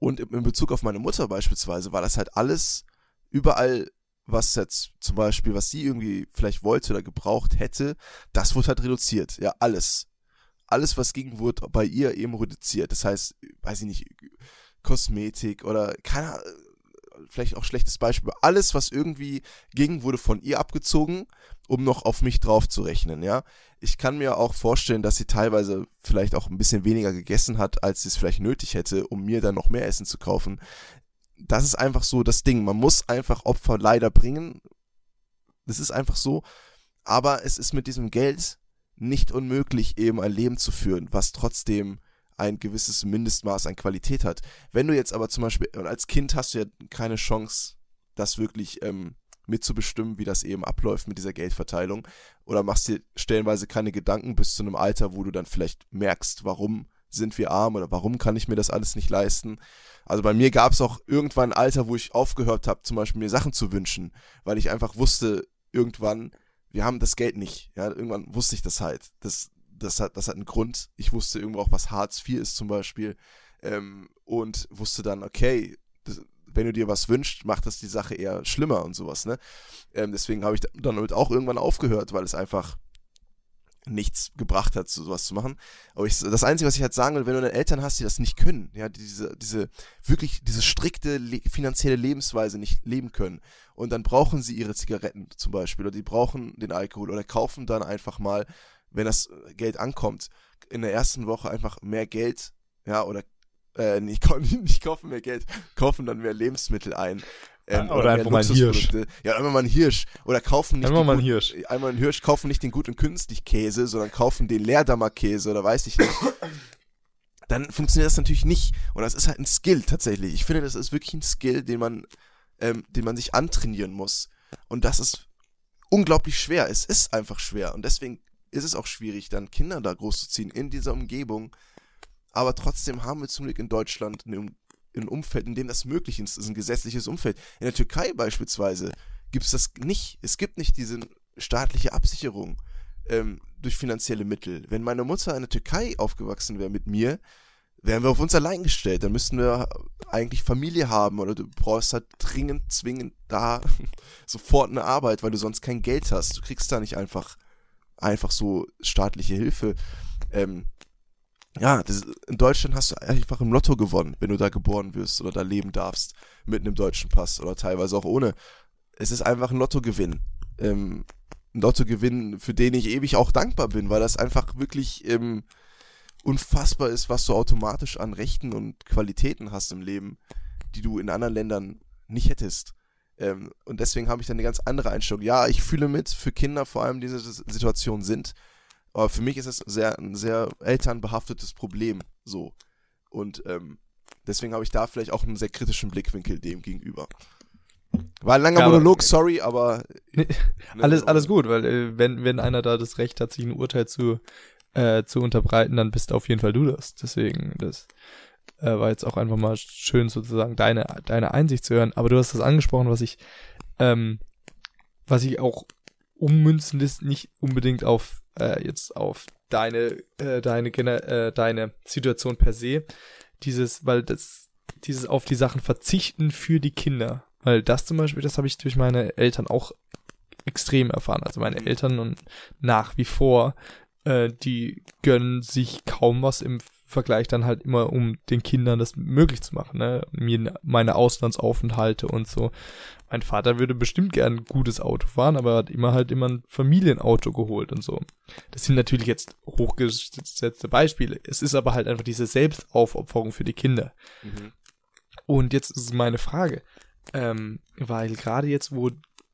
Und in Bezug auf meine Mutter beispielsweise war das halt alles überall, was jetzt zum Beispiel, was sie irgendwie vielleicht wollte oder gebraucht hätte, das wurde halt reduziert. Ja, alles. Alles, was ging, wurde bei ihr eben reduziert. Das heißt, weiß ich nicht, Kosmetik oder keine vielleicht auch schlechtes Beispiel. Alles, was irgendwie ging, wurde von ihr abgezogen, um noch auf mich drauf zu rechnen, ja. Ich kann mir auch vorstellen, dass sie teilweise vielleicht auch ein bisschen weniger gegessen hat, als sie es vielleicht nötig hätte, um mir dann noch mehr Essen zu kaufen. Das ist einfach so das Ding. Man muss einfach Opfer leider bringen. Das ist einfach so. Aber es ist mit diesem Geld nicht unmöglich, eben ein Leben zu führen, was trotzdem ein gewisses Mindestmaß an Qualität hat. Wenn du jetzt aber zum Beispiel, als Kind hast du ja keine Chance, das wirklich ähm, mitzubestimmen, wie das eben abläuft mit dieser Geldverteilung. Oder machst dir stellenweise keine Gedanken bis zu einem Alter, wo du dann vielleicht merkst, warum sind wir arm oder warum kann ich mir das alles nicht leisten. Also bei mir gab es auch irgendwann ein Alter, wo ich aufgehört habe, zum Beispiel mir Sachen zu wünschen, weil ich einfach wusste, irgendwann, wir haben das Geld nicht. Ja, irgendwann wusste ich das halt. Das, das hat, das hat einen Grund. Ich wusste irgendwo auch, was Hartz IV ist zum Beispiel. Ähm, und wusste dann, okay, das, wenn du dir was wünschst, macht das die Sache eher schlimmer und sowas, ne? Ähm, deswegen habe ich dann damit auch irgendwann aufgehört, weil es einfach, nichts gebracht hat, so sowas zu machen. Aber ich, das Einzige, was ich halt sagen will, wenn du deine Eltern hast, die das nicht können, ja, diese, diese, wirklich, diese strikte le finanzielle Lebensweise nicht leben können. Und dann brauchen sie ihre Zigaretten zum Beispiel, oder die brauchen den Alkohol, oder kaufen dann einfach mal, wenn das Geld ankommt, in der ersten Woche einfach mehr Geld, ja, oder äh, nicht, nicht kaufen mehr Geld, kaufen dann mehr Lebensmittel ein. Ähm, oder, oder einfach mal ein Hirsch. Ja, einmal mal ein Hirsch. Oder kaufen nicht. Einmal mal ein Hirsch. Einmal ein Hirsch, kaufen nicht den guten künstlich Käse, sondern kaufen den Leerdammer Käse oder weiß ich nicht. Dann funktioniert das natürlich nicht. Und das ist halt ein Skill tatsächlich. Ich finde, das ist wirklich ein Skill, den man, ähm, den man sich antrainieren muss. Und das ist unglaublich schwer. Es ist einfach schwer. Und deswegen ist es auch schwierig, dann Kinder da großzuziehen in dieser Umgebung. Aber trotzdem haben wir zum Glück in Deutschland eine ein Umfeld, in dem das möglich ist. Das ist ein gesetzliches Umfeld. In der Türkei beispielsweise gibt es das nicht. Es gibt nicht diese staatliche Absicherung ähm, durch finanzielle Mittel. Wenn meine Mutter in der Türkei aufgewachsen wäre mit mir, wären wir auf uns allein gestellt. Dann müssten wir eigentlich Familie haben oder du brauchst halt dringend, zwingend da sofort eine Arbeit, weil du sonst kein Geld hast. Du kriegst da nicht einfach, einfach so staatliche Hilfe. Ähm, ja, das, in Deutschland hast du einfach im Lotto gewonnen, wenn du da geboren wirst oder da leben darfst, mit einem deutschen Pass oder teilweise auch ohne. Es ist einfach ein Lottogewinn. Ähm, ein Lottogewinn, für den ich ewig auch dankbar bin, weil das einfach wirklich ähm, unfassbar ist, was du automatisch an Rechten und Qualitäten hast im Leben, die du in anderen Ländern nicht hättest. Ähm, und deswegen habe ich dann eine ganz andere Einstellung. Ja, ich fühle mit, für Kinder vor allem diese Situation sind. Aber für mich ist es sehr, ein sehr elternbehaftetes Problem so. Und ähm, deswegen habe ich da vielleicht auch einen sehr kritischen Blickwinkel dem gegenüber. War ein langer ja, Monolog, sorry, aber. Ne, alles, alles gut, weil äh, wenn, wenn einer da das Recht hat, sich ein Urteil zu, äh, zu unterbreiten, dann bist auf jeden Fall du das. Deswegen, das äh, war jetzt auch einfach mal schön, sozusagen deine, deine Einsicht zu hören. Aber du hast das angesprochen, was ich, ähm, was ich auch ummünzen lässt, nicht unbedingt auf äh, jetzt auf deine äh, deine äh, deine Situation per se, dieses, weil das dieses auf die Sachen verzichten für die Kinder, weil das zum Beispiel, das habe ich durch meine Eltern auch extrem erfahren. Also meine Eltern und nach wie vor, äh, die gönnen sich kaum was im Vergleich dann halt immer, um den Kindern das möglich zu machen, ne? Mir meine Auslandsaufenthalte und so. Mein Vater würde bestimmt gern ein gutes Auto fahren, aber hat immer halt immer ein Familienauto geholt und so. Das sind natürlich jetzt hochgesetzte Beispiele. Es ist aber halt einfach diese Selbstaufopferung für die Kinder. Mhm. Und jetzt ist meine Frage, ähm, weil gerade jetzt, wo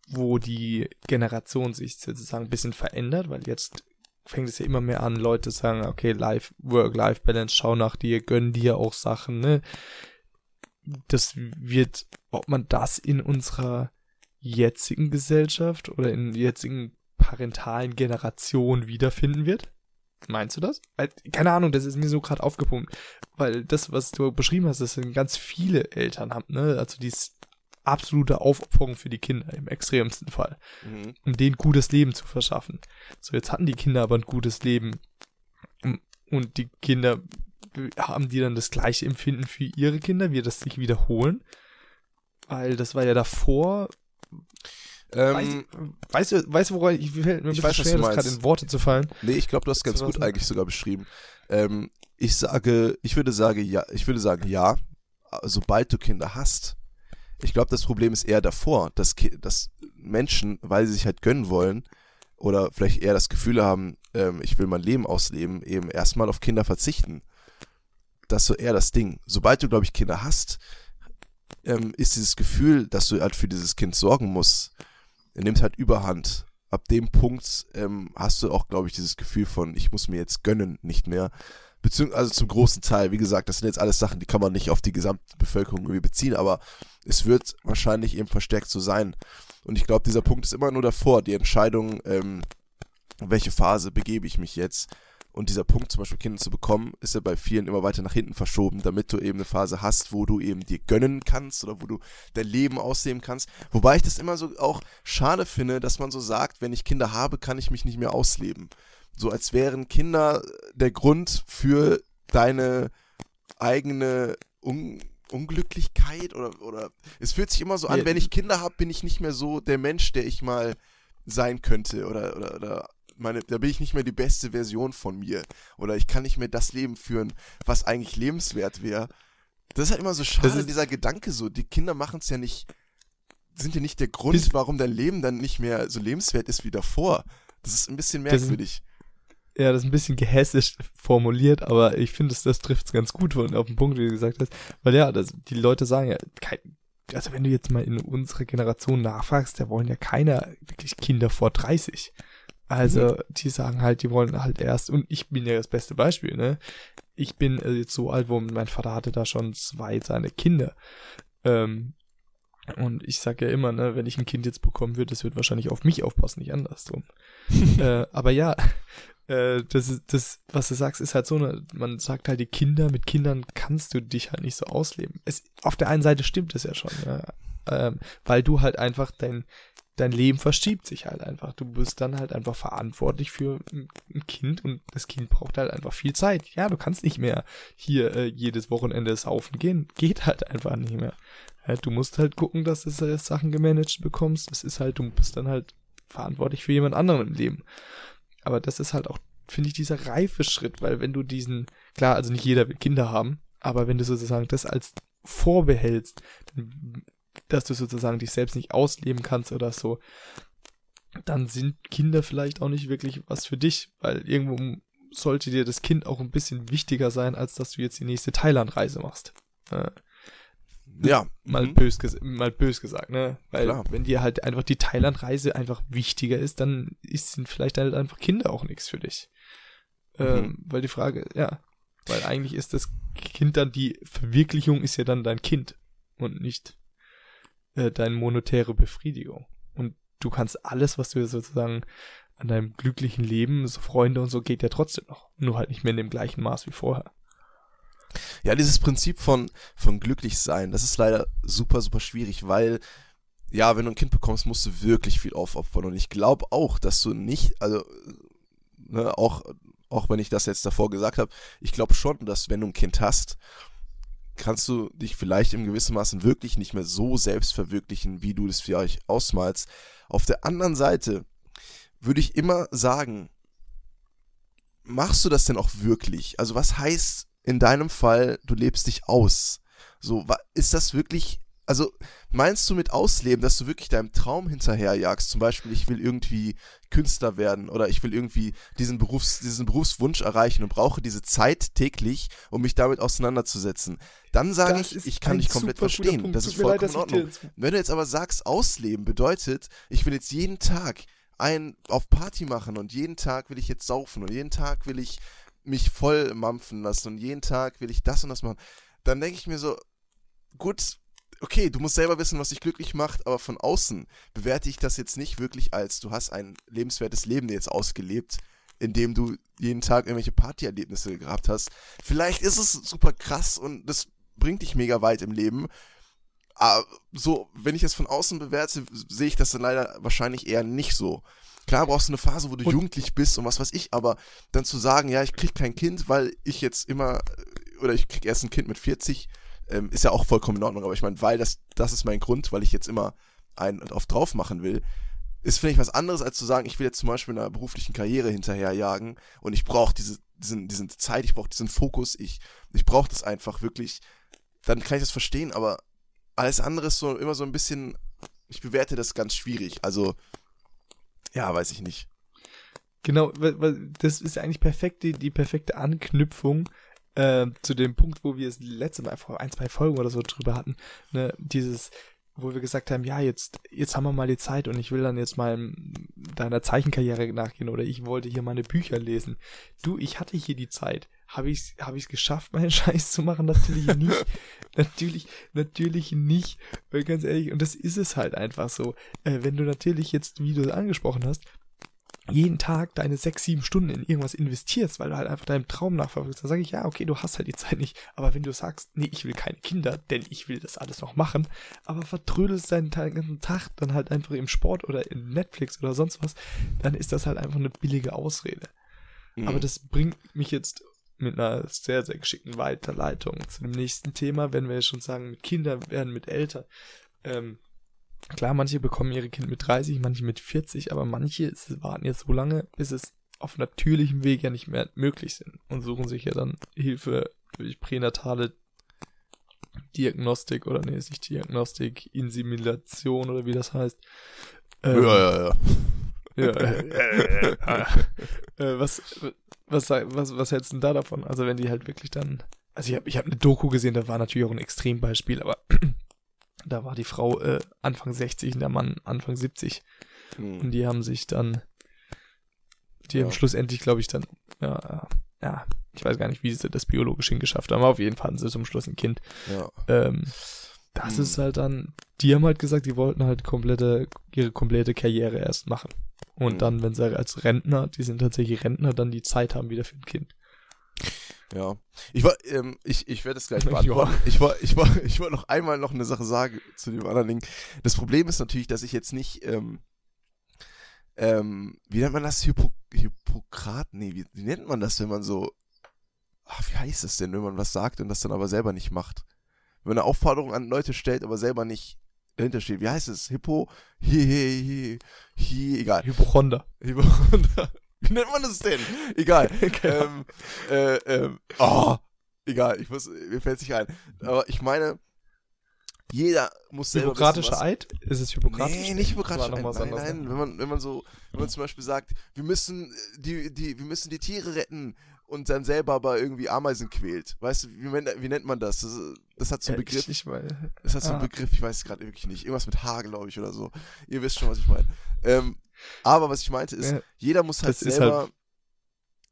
wo die Generation sich sozusagen ein bisschen verändert, weil jetzt fängt es ja immer mehr an, Leute sagen, okay, Life, Work-Life-Balance, schau nach dir, gönn dir auch Sachen, ne? Das wird, ob man das in unserer jetzigen Gesellschaft oder in jetzigen parentalen Generation wiederfinden wird? Meinst du das? Keine Ahnung, das ist mir so gerade aufgepumpt. Weil das, was du beschrieben hast, das sind ganz viele Eltern haben, ne? Also die absolute Aufopferung für die Kinder im extremsten Fall, mhm. um denen gutes Leben zu verschaffen. So, jetzt hatten die Kinder aber ein gutes Leben und die Kinder haben die dann das gleiche Empfinden für ihre Kinder, wir das sich wiederholen, weil das war ja davor. Ähm, weißt, du, weißt du, woran ich fällt mir bisschen weiß, schwer, das gerade in Worte zu fallen. Nee, ich glaube, du hast ganz gut eigentlich sogar beschrieben. Ähm, ich sage, ich würde sagen, ja, ich würde sagen, ja, sobald du Kinder hast, ich glaube, das Problem ist eher davor, dass, dass Menschen, weil sie sich halt gönnen wollen oder vielleicht eher das Gefühl haben, ähm, ich will mein Leben ausleben, eben erstmal auf Kinder verzichten. Das ist so eher das Ding. Sobald du, glaube ich, Kinder hast, ähm, ist dieses Gefühl, dass du halt für dieses Kind sorgen musst, nimmt halt überhand. Ab dem Punkt ähm, hast du auch, glaube ich, dieses Gefühl von, ich muss mir jetzt gönnen, nicht mehr. Beziehungsweise also zum großen Teil, wie gesagt, das sind jetzt alles Sachen, die kann man nicht auf die gesamte Bevölkerung irgendwie beziehen, aber es wird wahrscheinlich eben verstärkt so sein. Und ich glaube, dieser Punkt ist immer nur davor, die Entscheidung, ähm, welche Phase begebe ich mich jetzt. Und dieser Punkt, zum Beispiel Kinder zu bekommen, ist ja bei vielen immer weiter nach hinten verschoben, damit du eben eine Phase hast, wo du eben dir gönnen kannst oder wo du dein Leben ausleben kannst. Wobei ich das immer so auch schade finde, dass man so sagt, wenn ich Kinder habe, kann ich mich nicht mehr ausleben. So als wären Kinder der Grund für deine eigene Un Unglücklichkeit oder, oder es fühlt sich immer so an, wenn ich Kinder habe, bin ich nicht mehr so der Mensch, der ich mal sein könnte oder, oder, oder meine, da bin ich nicht mehr die beste Version von mir. Oder ich kann nicht mehr das Leben führen, was eigentlich lebenswert wäre. Das ist halt immer so schade, dieser Gedanke so. Die Kinder machen es ja nicht, sind ja nicht der Grund, warum dein Leben dann nicht mehr so lebenswert ist wie davor. Das ist ein bisschen merkwürdig. Ja, das ist ein bisschen gehässig formuliert, aber ich finde, das, das trifft es ganz gut auf den Punkt, wie du gesagt hast. Weil ja, das, die Leute sagen ja, kein, also wenn du jetzt mal in unserer Generation nachfragst, da wollen ja keiner wirklich Kinder vor 30. Also, mhm. die sagen halt, die wollen halt erst, und ich bin ja das beste Beispiel, ne? Ich bin äh, jetzt so alt, wo mein Vater hatte da schon zwei seine Kinder. Ähm, und ich sage ja immer, ne, wenn ich ein Kind jetzt bekommen würde, das wird wahrscheinlich auf mich aufpassen, nicht andersrum. äh, aber ja, äh, das das, was du sagst, ist halt so, ne, man sagt halt, die Kinder, mit Kindern kannst du dich halt nicht so ausleben. Es, auf der einen Seite stimmt es ja schon, ja, ähm, weil du halt einfach dein, dein Leben verschiebt sich halt einfach. Du bist dann halt einfach verantwortlich für ein Kind und das Kind braucht halt einfach viel Zeit. Ja, du kannst nicht mehr hier äh, jedes Wochenende saufen gehen. Geht halt einfach nicht mehr. Ja, du musst halt gucken, dass du äh, Sachen gemanagt bekommst. Das ist halt, du bist dann halt verantwortlich für jemand anderen im Leben. Aber das ist halt auch, finde ich, dieser reife Schritt, weil wenn du diesen, klar, also nicht jeder will Kinder haben, aber wenn du sozusagen das als vorbehältst, dass du sozusagen dich selbst nicht ausleben kannst oder so, dann sind Kinder vielleicht auch nicht wirklich was für dich, weil irgendwo sollte dir das Kind auch ein bisschen wichtiger sein, als dass du jetzt die nächste Thailandreise machst. Äh, ja. Mal, mhm. bös, mal bös gesagt, ne? Weil Klar. wenn dir halt einfach die Thailandreise einfach wichtiger ist, dann ist, sind vielleicht halt einfach Kinder auch nichts für dich. Mhm. Ähm, weil die Frage, ja, weil eigentlich ist das Kind dann die Verwirklichung ist ja dann dein Kind und nicht äh, deine monetäre Befriedigung. Und du kannst alles, was du sozusagen an deinem glücklichen Leben, so Freunde und so, geht ja trotzdem noch. Nur halt nicht mehr in dem gleichen Maß wie vorher. Ja, dieses Prinzip von, von glücklich sein, das ist leider super, super schwierig, weil, ja, wenn du ein Kind bekommst, musst du wirklich viel aufopfern. Und ich glaube auch, dass du nicht, also, ne, auch, auch wenn ich das jetzt davor gesagt habe, ich glaube schon, dass wenn du ein Kind hast, kannst du dich vielleicht im gewissen Maßen wirklich nicht mehr so selbst verwirklichen, wie du das für euch ausmalst. Auf der anderen Seite würde ich immer sagen, machst du das denn auch wirklich? Also was heißt in deinem Fall, du lebst dich aus? So, ist das wirklich also meinst du mit Ausleben, dass du wirklich deinem Traum hinterherjagst? Zum Beispiel, ich will irgendwie Künstler werden oder ich will irgendwie diesen, Berufs-, diesen Berufswunsch erreichen und brauche diese Zeit täglich, um mich damit auseinanderzusetzen. Dann sage ich, ich kann dich komplett verstehen. Das ist vollkommen leid, in Ordnung. Wenn du jetzt aber sagst, Ausleben bedeutet, ich will jetzt jeden Tag ein auf Party machen und jeden Tag will ich jetzt saufen und jeden Tag will ich mich voll mampfen lassen und jeden Tag will ich das und das machen, dann denke ich mir so, gut, okay, du musst selber wissen, was dich glücklich macht, aber von außen bewerte ich das jetzt nicht wirklich als, du hast ein lebenswertes Leben jetzt ausgelebt, indem du jeden Tag irgendwelche Partyerlebnisse gehabt hast. Vielleicht ist es super krass und das bringt dich mega weit im Leben. Aber so, wenn ich es von außen bewerte, sehe ich das dann leider wahrscheinlich eher nicht so. Klar brauchst du eine Phase, wo du und jugendlich bist und was weiß ich, aber dann zu sagen, ja, ich krieg kein Kind, weil ich jetzt immer, oder ich krieg erst ein Kind mit 40, ähm, ist ja auch vollkommen in Ordnung, aber ich meine, weil das, das ist mein Grund, weil ich jetzt immer einen auf drauf machen will, ist, finde ich, was anderes, als zu sagen, ich will jetzt zum Beispiel einer beruflichen Karriere hinterherjagen und ich brauche diese, diesen, diesen Zeit, ich brauche diesen Fokus, ich, ich brauche das einfach wirklich, dann kann ich das verstehen, aber alles andere ist so immer so ein bisschen, ich bewerte das ganz schwierig. Also, ja, weiß ich nicht. Genau, das ist eigentlich perfekt, die, die perfekte Anknüpfung äh, zu dem Punkt, wo wir es letzte Mal vor ein, zwei Folgen oder so drüber hatten, ne, dieses, wo wir gesagt haben, ja, jetzt, jetzt haben wir mal die Zeit und ich will dann jetzt mal deiner Zeichenkarriere nachgehen oder ich wollte hier meine Bücher lesen. Du, ich hatte hier die Zeit. Habe ich es hab ich's geschafft, meinen Scheiß zu machen? Natürlich nicht. natürlich, natürlich nicht. Weil ganz ehrlich, und das ist es halt einfach so. Äh, wenn du natürlich jetzt, wie du es angesprochen hast, jeden Tag deine sechs, sieben Stunden in irgendwas investierst, weil du halt einfach deinem Traum nachverfolgst, dann sage ich, ja, okay, du hast halt die Zeit nicht. Aber wenn du sagst, nee, ich will keine Kinder, denn ich will das alles noch machen, aber vertrödelst deinen ganzen Tag dann halt einfach im Sport oder in Netflix oder sonst was, dann ist das halt einfach eine billige Ausrede. Mhm. Aber das bringt mich jetzt mit einer sehr, sehr geschickten Weiterleitung zu dem nächsten Thema, wenn wir schon sagen, mit Kindern werden mit älter. Ähm, klar, manche bekommen ihre Kinder mit 30, manche mit 40, aber manche warten jetzt so lange, bis es auf natürlichem Weg ja nicht mehr möglich sind und suchen sich ja dann Hilfe durch pränatale Diagnostik oder nee, ist nicht Diagnostik, Insimilation oder wie das heißt. Ähm, ja, ja, ja. Ja, äh, was, was, was, was hältst du denn da davon? Also wenn die halt wirklich dann, also ich habe ich hab eine Doku gesehen, da war natürlich auch ein Extrembeispiel, aber da war die Frau äh, Anfang 60 und der Mann Anfang 70. Hm. Und die haben sich dann, die ja. haben schlussendlich, glaube ich, dann, ja, ja, ich weiß gar nicht, wie sie das biologisch hingeschafft haben, aber auf jeden Fall hatten sie zum Schluss ein Kind. Ja. Ähm, das hm. ist halt dann, die haben halt gesagt, die wollten halt komplette, ihre komplette Karriere erst machen. Und hm. dann, wenn sie als Rentner, die sind tatsächlich Rentner, dann die Zeit haben wieder für ein Kind. Ja. Ich war, ähm, ich, ich werde es gleich beantworten. ich wollte ich war, ich wollte noch einmal noch eine Sache sagen zu dem anderen Ding. Das Problem ist natürlich, dass ich jetzt nicht, ähm, ähm, wie nennt man das? Hypo, Hippokrat? Nee, wie, wie nennt man das, wenn man so, ach, wie heißt das denn, wenn man was sagt und das dann aber selber nicht macht? Wenn man eine Aufforderung an Leute stellt, aber selber nicht dahinter steht. Wie heißt es? Hippo, hi, hi, hi, hi egal. Hypochonder. Hypochonder. Wie nennt man das denn? Egal. ähm, äh, ähm, oh, egal, ich muss, mir fällt es nicht ein. Aber ich meine, jeder muss selber Hippokratischer wissen, Eid? Ist es hypokratisch? Nee, nicht hypokratischer Eid. Nein, nein, ne? wenn man, wenn man so, wenn man zum Beispiel sagt, wir müssen die, die, wir müssen die Tiere retten und dann selber aber irgendwie Ameisen quält. Weißt du, wie, wie nennt man das? Das, das hat so einen Begriff. Ich, ich das hat so einen ah. Begriff, ich weiß es gerade wirklich nicht. Irgendwas mit H, glaube ich, oder so. Ihr wisst schon, was ich meine. Ähm, aber was ich meinte ist, ja, jeder muss halt selber halt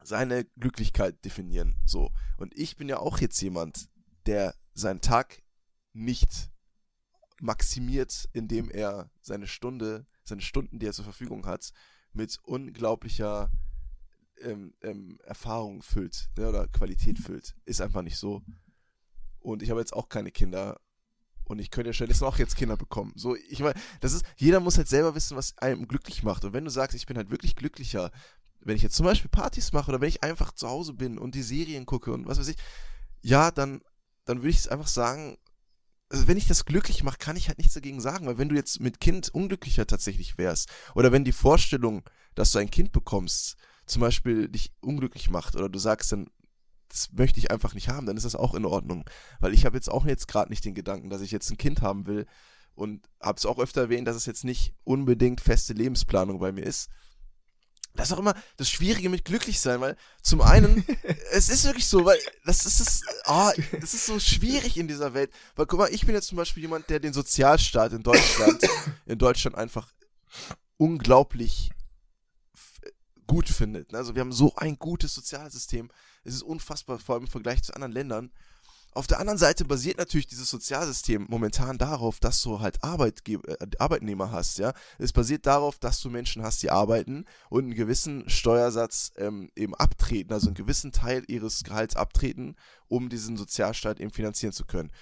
seine Glücklichkeit definieren. So. Und ich bin ja auch jetzt jemand, der seinen Tag nicht maximiert, indem er seine Stunde, seine Stunden, die er zur Verfügung hat, mit unglaublicher ähm, ähm, Erfahrung füllt ne, oder Qualität füllt. Ist einfach nicht so. Und ich habe jetzt auch keine Kinder und ich könnte ja stattdessen auch jetzt Kinder bekommen. So, ich meine, das ist, jeder muss halt selber wissen, was einem glücklich macht. Und wenn du sagst, ich bin halt wirklich glücklicher, wenn ich jetzt zum Beispiel Partys mache oder wenn ich einfach zu Hause bin und die Serien gucke und was weiß ich, ja, dann, dann würde ich es einfach sagen, also wenn ich das glücklich mache, kann ich halt nichts dagegen sagen, weil wenn du jetzt mit Kind unglücklicher tatsächlich wärst, oder wenn die Vorstellung, dass du ein Kind bekommst, zum Beispiel dich unglücklich macht, oder du sagst dann, das möchte ich einfach nicht haben, dann ist das auch in Ordnung. Weil ich habe jetzt auch jetzt gerade nicht den Gedanken, dass ich jetzt ein Kind haben will und habe es auch öfter erwähnt, dass es jetzt nicht unbedingt feste Lebensplanung bei mir ist. Das ist auch immer das Schwierige mit glücklich sein, weil zum einen, es ist wirklich so, weil das ist das, oh, das ist so schwierig in dieser Welt. Weil guck mal, ich bin jetzt zum Beispiel jemand, der den Sozialstaat in Deutschland, in Deutschland einfach unglaublich gut findet. Also wir haben so ein gutes Sozialsystem. Es ist unfassbar, vor allem im Vergleich zu anderen Ländern. Auf der anderen Seite basiert natürlich dieses Sozialsystem momentan darauf, dass du halt Arbeitge äh, Arbeitnehmer hast, ja. Es basiert darauf, dass du Menschen hast, die arbeiten und einen gewissen Steuersatz ähm, eben abtreten, also einen gewissen Teil ihres Gehalts abtreten, um diesen Sozialstaat eben finanzieren zu können.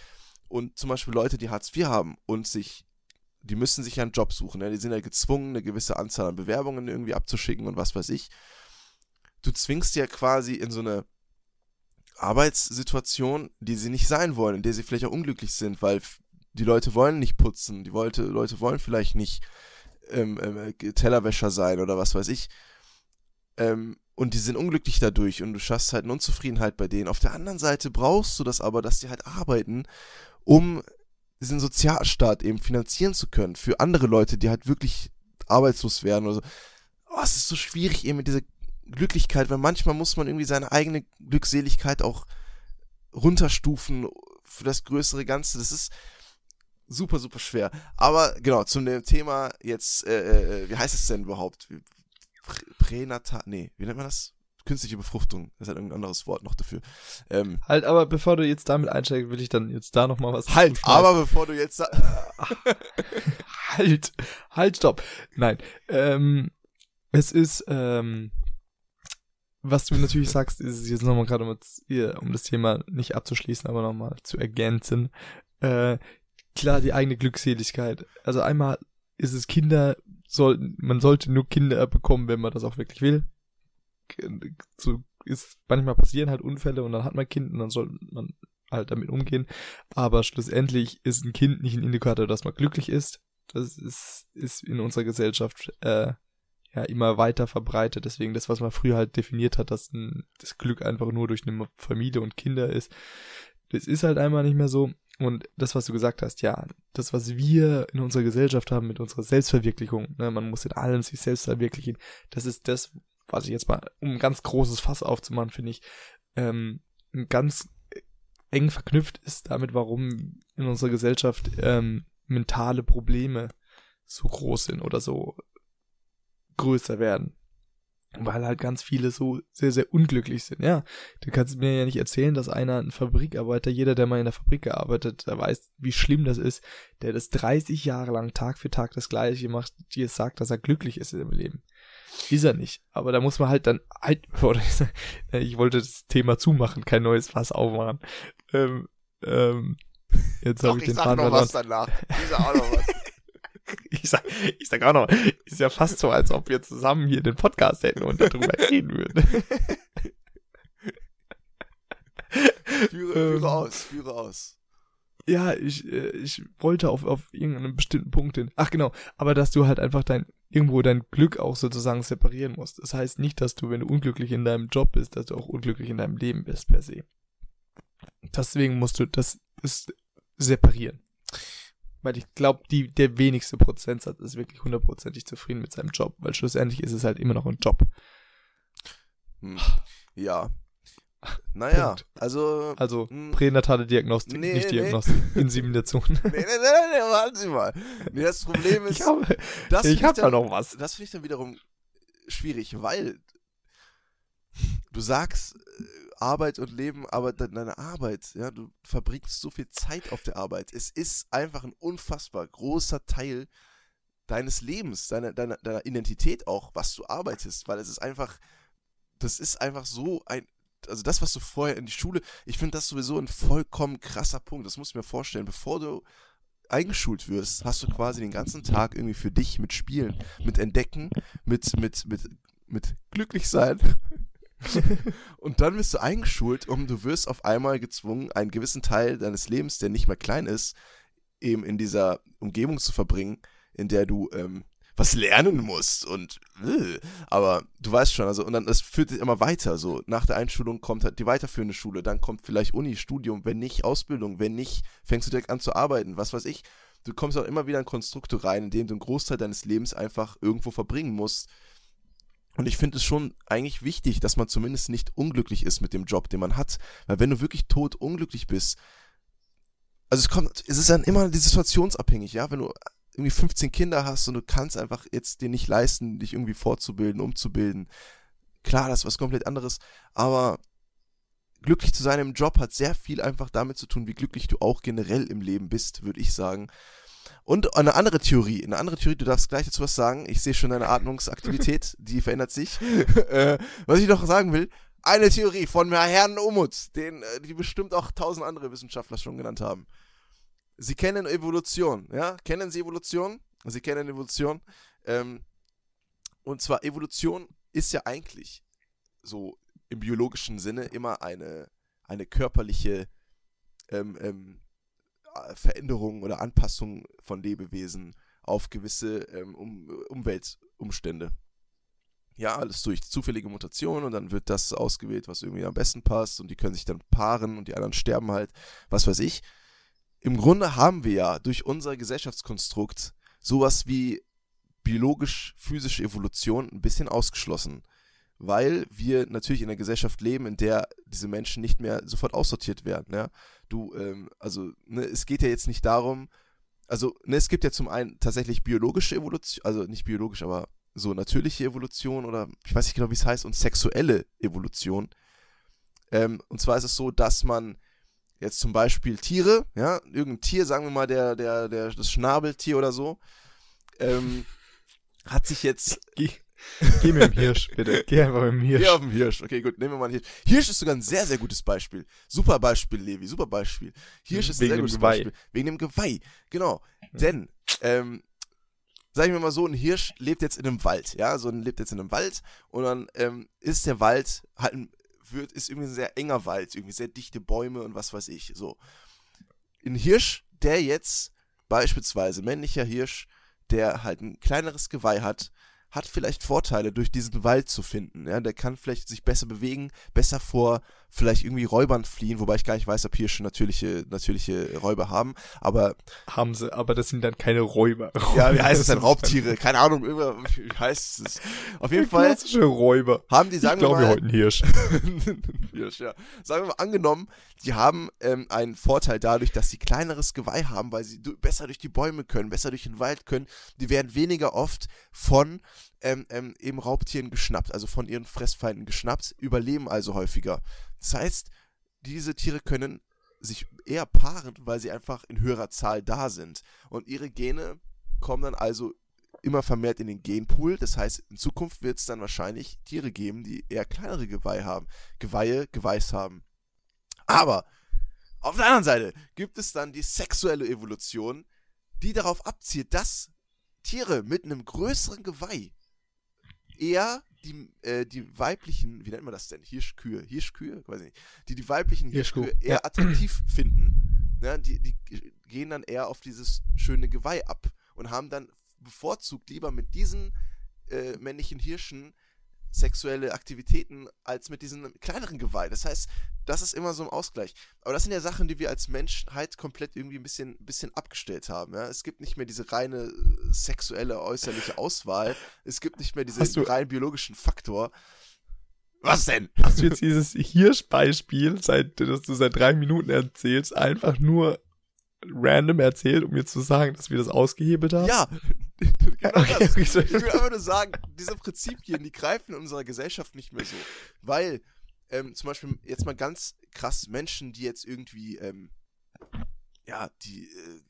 Und zum Beispiel Leute, die Hartz IV haben und sich die müssen sich ja einen Job suchen. Ne? Die sind ja gezwungen, eine gewisse Anzahl an Bewerbungen irgendwie abzuschicken und was weiß ich. Du zwingst ja quasi in so eine Arbeitssituation, die sie nicht sein wollen, in der sie vielleicht auch unglücklich sind, weil die Leute wollen nicht putzen, die Leute, Leute wollen vielleicht nicht ähm, ähm, Tellerwäscher sein oder was weiß ich. Ähm, und die sind unglücklich dadurch und du schaffst halt eine Unzufriedenheit bei denen. Auf der anderen Seite brauchst du das aber, dass die halt arbeiten, um diesen Sozialstaat eben finanzieren zu können für andere Leute, die halt wirklich arbeitslos werden oder so. Oh, es ist so schwierig eben mit dieser Glücklichkeit, weil manchmal muss man irgendwie seine eigene Glückseligkeit auch runterstufen für das größere Ganze. Das ist super, super schwer. Aber genau, zum Thema jetzt, äh, äh, wie heißt es denn überhaupt? Pränatal, nee, wie nennt man das? Künstliche Befruchtung. Das ist halt irgendein anderes Wort noch dafür. Ähm, halt, aber bevor du jetzt damit einsteigst, will ich dann jetzt da nochmal was. Halt, aber bevor du jetzt. halt, halt, stopp. Nein. Ähm, es ist, ähm, was du natürlich sagst, ist jetzt nochmal gerade, um, um das Thema nicht abzuschließen, aber nochmal zu ergänzen. Äh, klar, die eigene Glückseligkeit. Also einmal ist es Kinder, sollten, man sollte nur Kinder bekommen, wenn man das auch wirklich will so ist manchmal passieren halt Unfälle und dann hat man Kind und dann soll man halt damit umgehen. Aber schlussendlich ist ein Kind nicht ein Indikator, dass man glücklich ist. Das ist, ist in unserer Gesellschaft äh, ja immer weiter verbreitet. Deswegen das, was man früher halt definiert hat, dass ein, das Glück einfach nur durch eine Familie und Kinder ist, das ist halt einmal nicht mehr so. Und das, was du gesagt hast, ja, das, was wir in unserer Gesellschaft haben mit unserer Selbstverwirklichung, ne, man muss in allem sich selbst verwirklichen, das ist das, was ich jetzt mal, um ein ganz großes Fass aufzumachen, finde ich, ähm, ganz eng verknüpft ist damit, warum in unserer Gesellschaft ähm, mentale Probleme so groß sind oder so größer werden. Weil halt ganz viele so sehr, sehr unglücklich sind. Ja, du kannst mir ja nicht erzählen, dass einer ein Fabrikarbeiter, jeder, der mal in der Fabrik gearbeitet, der weiß, wie schlimm das ist, der das 30 Jahre lang Tag für Tag das Gleiche macht, dir sagt, dass er glücklich ist im Leben. Ist er nicht. Aber da muss man halt dann halt, oder ich wollte das Thema zumachen, kein neues Fass aufmachen. Ähm, ähm, jetzt habe ich, ich den sag noch was danach. Ich sag auch noch was. ich sag, ich sag auch noch, ist ja fast so, als ob wir zusammen hier den Podcast hätten und darüber reden würden. führe, führe ähm, aus, führe aus. Ja, ich, äh, ich wollte auf, auf irgendeinen bestimmten Punkt hin. Ach genau, aber dass du halt einfach dein, irgendwo dein Glück auch sozusagen separieren musst. Das heißt nicht, dass du, wenn du unglücklich in deinem Job bist, dass du auch unglücklich in deinem Leben bist per se. Deswegen musst du das ist separieren. Weil ich glaube, der wenigste Prozentsatz ist wirklich hundertprozentig zufrieden mit seinem Job, weil schlussendlich ist es halt immer noch ein Job. Hm. Ja. Naja, Punkt. also. Also, hm. pränatale Diagnostik, nee, nicht Diagnostik, nee. Insemination. nee, nee, nee, nee, warten Sie mal. Nee, das Problem ist. Ich habe, das ich habe da noch was. Das finde ich dann wiederum schwierig, weil du sagst, äh, Arbeit und Leben, aber deine Arbeit, ja, du verbringst so viel Zeit auf der Arbeit. Es ist einfach ein unfassbar großer Teil deines Lebens, deiner, deiner, deiner Identität auch, was du arbeitest, weil es ist einfach, das ist einfach so ein, also das, was du vorher in die Schule, ich finde das sowieso ein vollkommen krasser Punkt, das musst du mir vorstellen, bevor du eingeschult wirst, hast du quasi den ganzen Tag irgendwie für dich mit Spielen, mit Entdecken, mit, mit, mit, mit glücklich sein. Und dann wirst du eingeschult und du wirst auf einmal gezwungen, einen gewissen Teil deines Lebens, der nicht mehr klein ist, eben in dieser Umgebung zu verbringen, in der du ähm, was lernen musst und äh, aber du weißt schon, also und dann das führt immer weiter. So nach der Einschulung kommt halt die weiterführende Schule, dann kommt vielleicht Uni, Studium, wenn nicht Ausbildung, wenn nicht fängst du direkt an zu arbeiten, was weiß ich. Du kommst auch immer wieder in Konstrukte rein, in dem du einen Großteil deines Lebens einfach irgendwo verbringen musst und ich finde es schon eigentlich wichtig, dass man zumindest nicht unglücklich ist mit dem Job, den man hat. Weil wenn du wirklich tot unglücklich bist, also es kommt, es ist dann immer die situationsabhängig, ja, wenn du irgendwie 15 Kinder hast und du kannst einfach jetzt dir nicht leisten, dich irgendwie fortzubilden, umzubilden. Klar, das ist was komplett anderes, aber glücklich zu sein im Job hat sehr viel einfach damit zu tun, wie glücklich du auch generell im Leben bist, würde ich sagen. Und eine andere Theorie, eine andere Theorie, du darfst gleich dazu was sagen. Ich sehe schon deine Atmungsaktivität, die verändert sich. äh, was ich noch sagen will, eine Theorie von Herrn Umut, den äh, die bestimmt auch tausend andere Wissenschaftler schon genannt haben. Sie kennen Evolution, ja? Kennen Sie Evolution? Sie kennen Evolution. Ähm, und zwar Evolution ist ja eigentlich so im biologischen Sinne immer eine, eine körperliche ähm, ähm, äh, Veränderung oder Anpassung von Lebewesen auf gewisse ähm, um, Umweltumstände. Ja, alles durch zufällige Mutationen und dann wird das ausgewählt, was irgendwie am besten passt und die können sich dann paaren und die anderen sterben halt, was weiß ich. Im Grunde haben wir ja durch unser Gesellschaftskonstrukt sowas wie biologisch-physische Evolution ein bisschen ausgeschlossen weil wir natürlich in einer Gesellschaft leben, in der diese Menschen nicht mehr sofort aussortiert werden. Ja? Du, ähm, also, ne, es geht ja jetzt nicht darum, also, ne, es gibt ja zum einen tatsächlich biologische Evolution, also nicht biologisch, aber so natürliche Evolution oder ich weiß nicht genau, wie es heißt, und sexuelle Evolution. Ähm, und zwar ist es so, dass man jetzt zum Beispiel Tiere, ja, irgendein Tier, sagen wir mal, der, der, der, das Schnabeltier oder so, ähm, hat sich jetzt. Geh mit dem Hirsch, bitte. Geh einfach mit dem Hirsch. Geh auf den Hirsch. Okay, gut, nehmen wir mal einen Hirsch. Hirsch ist sogar ein sehr, sehr gutes Beispiel. Super Beispiel, Levi, super Beispiel. Hirsch ist Wegen ein sehr gutes Geweih. Beispiel. Wegen dem Geweih. Genau. Mhm. Denn, ähm, sagen wir mal so, ein Hirsch lebt jetzt in einem Wald, ja, so ein lebt jetzt in einem Wald und dann ähm, ist der Wald halt ein, wird, ist irgendwie ein sehr enger Wald, irgendwie sehr dichte Bäume und was weiß ich, so. Ein Hirsch, der jetzt beispielsweise, männlicher Hirsch, der halt ein kleineres Geweih hat, hat vielleicht Vorteile, durch diesen Wald zu finden. Ja, der kann vielleicht sich besser bewegen, besser vor vielleicht irgendwie Räubern fliehen, wobei ich gar nicht weiß, ob hier schon natürliche, natürliche Räuber haben, aber. Haben sie, aber das sind dann keine Räuber. Ja, wie heißt es denn? Raubtiere? Keine Ahnung, wie heißt es? Auf jeden Fall. Klassische Räuber. Haben die, sagen ich glaube, wir mal. heute ein Hirsch. Hirsch, ja. Sagen wir mal, angenommen, die haben ähm, einen Vorteil dadurch, dass sie kleineres Geweih haben, weil sie besser durch die Bäume können, besser durch den Wald können. Die werden weniger oft von ähm, ähm, eben Raubtieren geschnappt, also von ihren Fressfeinden geschnappt, überleben also häufiger. Das heißt, diese Tiere können sich eher paaren, weil sie einfach in höherer Zahl da sind. Und ihre Gene kommen dann also immer vermehrt in den Genpool. Das heißt, in Zukunft wird es dann wahrscheinlich Tiere geben, die eher kleinere Geweih haben, Geweihe, Geweiß haben. Aber auf der anderen Seite gibt es dann die sexuelle Evolution, die darauf abzielt, dass Tiere mit einem größeren Geweih eher die, äh, die weiblichen, wie nennt man das denn? Hirschkühe, Hirschkühe, weiß ich nicht, die die weiblichen Hirschkuh, Hirschkühe eher ja. attraktiv finden. Ja, die, die gehen dann eher auf dieses schöne Geweih ab und haben dann bevorzugt lieber mit diesen äh, männlichen Hirschen sexuelle Aktivitäten als mit diesen kleineren Geweih. Das heißt, das ist immer so ein Ausgleich. Aber das sind ja Sachen, die wir als Menschheit komplett irgendwie ein bisschen, bisschen abgestellt haben. Ja? Es gibt nicht mehr diese reine äh, sexuelle äußerliche Auswahl. Es gibt nicht mehr diesen rein biologischen Faktor. Was denn? Hast du jetzt dieses Hirschbeispiel, seit, das du seit drei Minuten erzählst, einfach nur random erzählt, um mir zu sagen, dass wir das ausgehebelt haben? Ja, genau Okay, das. Ich will einfach nur sagen, diese Prinzipien, die greifen in unserer Gesellschaft nicht mehr so. Weil, ähm, zum Beispiel, jetzt mal ganz krass, Menschen, die jetzt irgendwie, ähm, ja, die, äh,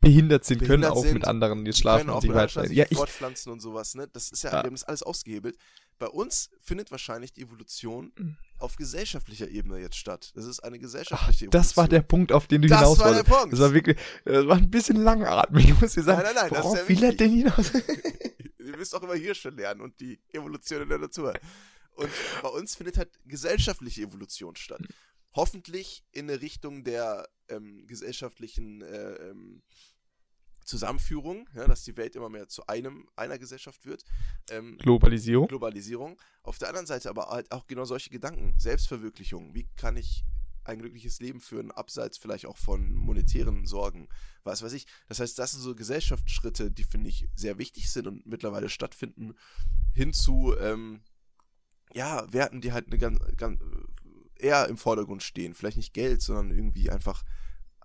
behindert sind, können Behindert auch sind, mit anderen die die schlafen können und sich weiter. Ja, fortpflanzen und sowas, ne? Das ist ja, Ja. wir haben das alles ausgehebelt. Bei uns findet wahrscheinlich die Evolution Mhm. auf gesellschaftlicher Ebene jetzt statt. Das ist eine ach, gesellschaftliche Evolution. das war der Punkt, auf den du Das hinaus war der wolltest. Punkt. Das war wirklich, das war ein bisschen langatmig, muss ich sagen. Nein, nein, nein, das Worauf ja will er denn hinaus? Ihr müsst auch immer hier schon lernen und die Evolution in der Natur. Und bei uns findet halt gesellschaftliche Evolution statt. Hoffentlich in eine Richtung der ähm, gesellschaftlichen äh, ähm, Zusammenführung, ja, dass die Welt immer mehr zu einem, einer Gesellschaft wird. Ähm, Globalisierung. Globalisierung. Auf der anderen Seite aber halt auch genau solche Gedanken. Selbstverwirklichung. Wie kann ich ein glückliches Leben führen, abseits vielleicht auch von monetären Sorgen, was weiß ich. Das heißt, das sind so Gesellschaftsschritte, die finde ich sehr wichtig sind und mittlerweile stattfinden, hin zu, ähm, ja, Werten, die halt eine ganz, ganz, eher im Vordergrund stehen. Vielleicht nicht Geld, sondern irgendwie einfach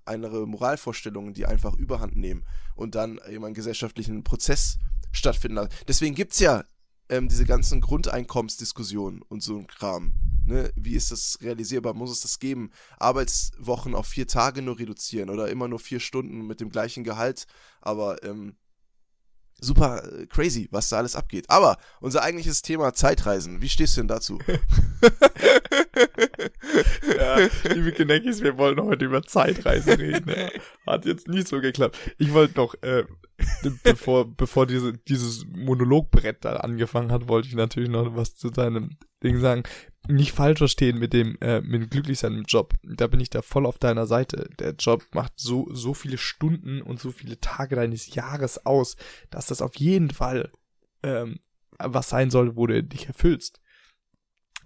andere Moralvorstellungen, die einfach überhand nehmen und dann eben einen gesellschaftlichen Prozess stattfinden lassen. Deswegen gibt es ja ähm, diese ganzen Grundeinkommensdiskussionen und so ein Kram. Ne? Wie ist das realisierbar? Muss es das geben? Arbeitswochen auf vier Tage nur reduzieren oder immer nur vier Stunden mit dem gleichen Gehalt? Aber ähm, super äh, crazy, was da alles abgeht. Aber unser eigentliches Thema Zeitreisen, wie stehst du denn dazu? ja, liebe Geneckis, wir wollen heute über Zeitreise reden. Ja. Hat jetzt nicht so geklappt. Ich wollte noch, äh, bevor, bevor diese, dieses Monologbrett da angefangen hat, wollte ich natürlich noch was zu deinem Ding sagen. Nicht falsch verstehen mit dem, äh, mit dem Glücklichsein im Job. Da bin ich da voll auf deiner Seite. Der Job macht so, so viele Stunden und so viele Tage deines Jahres aus, dass das auf jeden Fall, ähm, was sein soll, wo du dich erfüllst.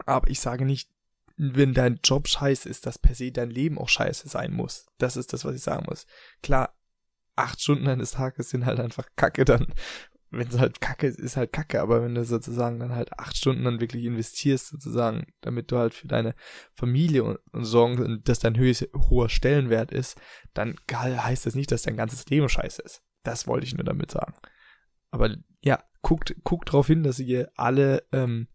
Aber ich sage nicht, wenn dein Job scheiße ist, dass per se dein Leben auch scheiße sein muss. Das ist das, was ich sagen muss. Klar, acht Stunden eines Tages sind halt einfach Kacke dann. Wenn es halt Kacke ist, ist halt Kacke, aber wenn du sozusagen dann halt acht Stunden dann wirklich investierst, sozusagen, damit du halt für deine Familie und, und sorgen, dass dein höchst, hoher Stellenwert ist, dann heißt das nicht, dass dein ganzes Leben scheiße ist. Das wollte ich nur damit sagen. Aber ja, guckt, guckt drauf hin, dass ihr alle ähm,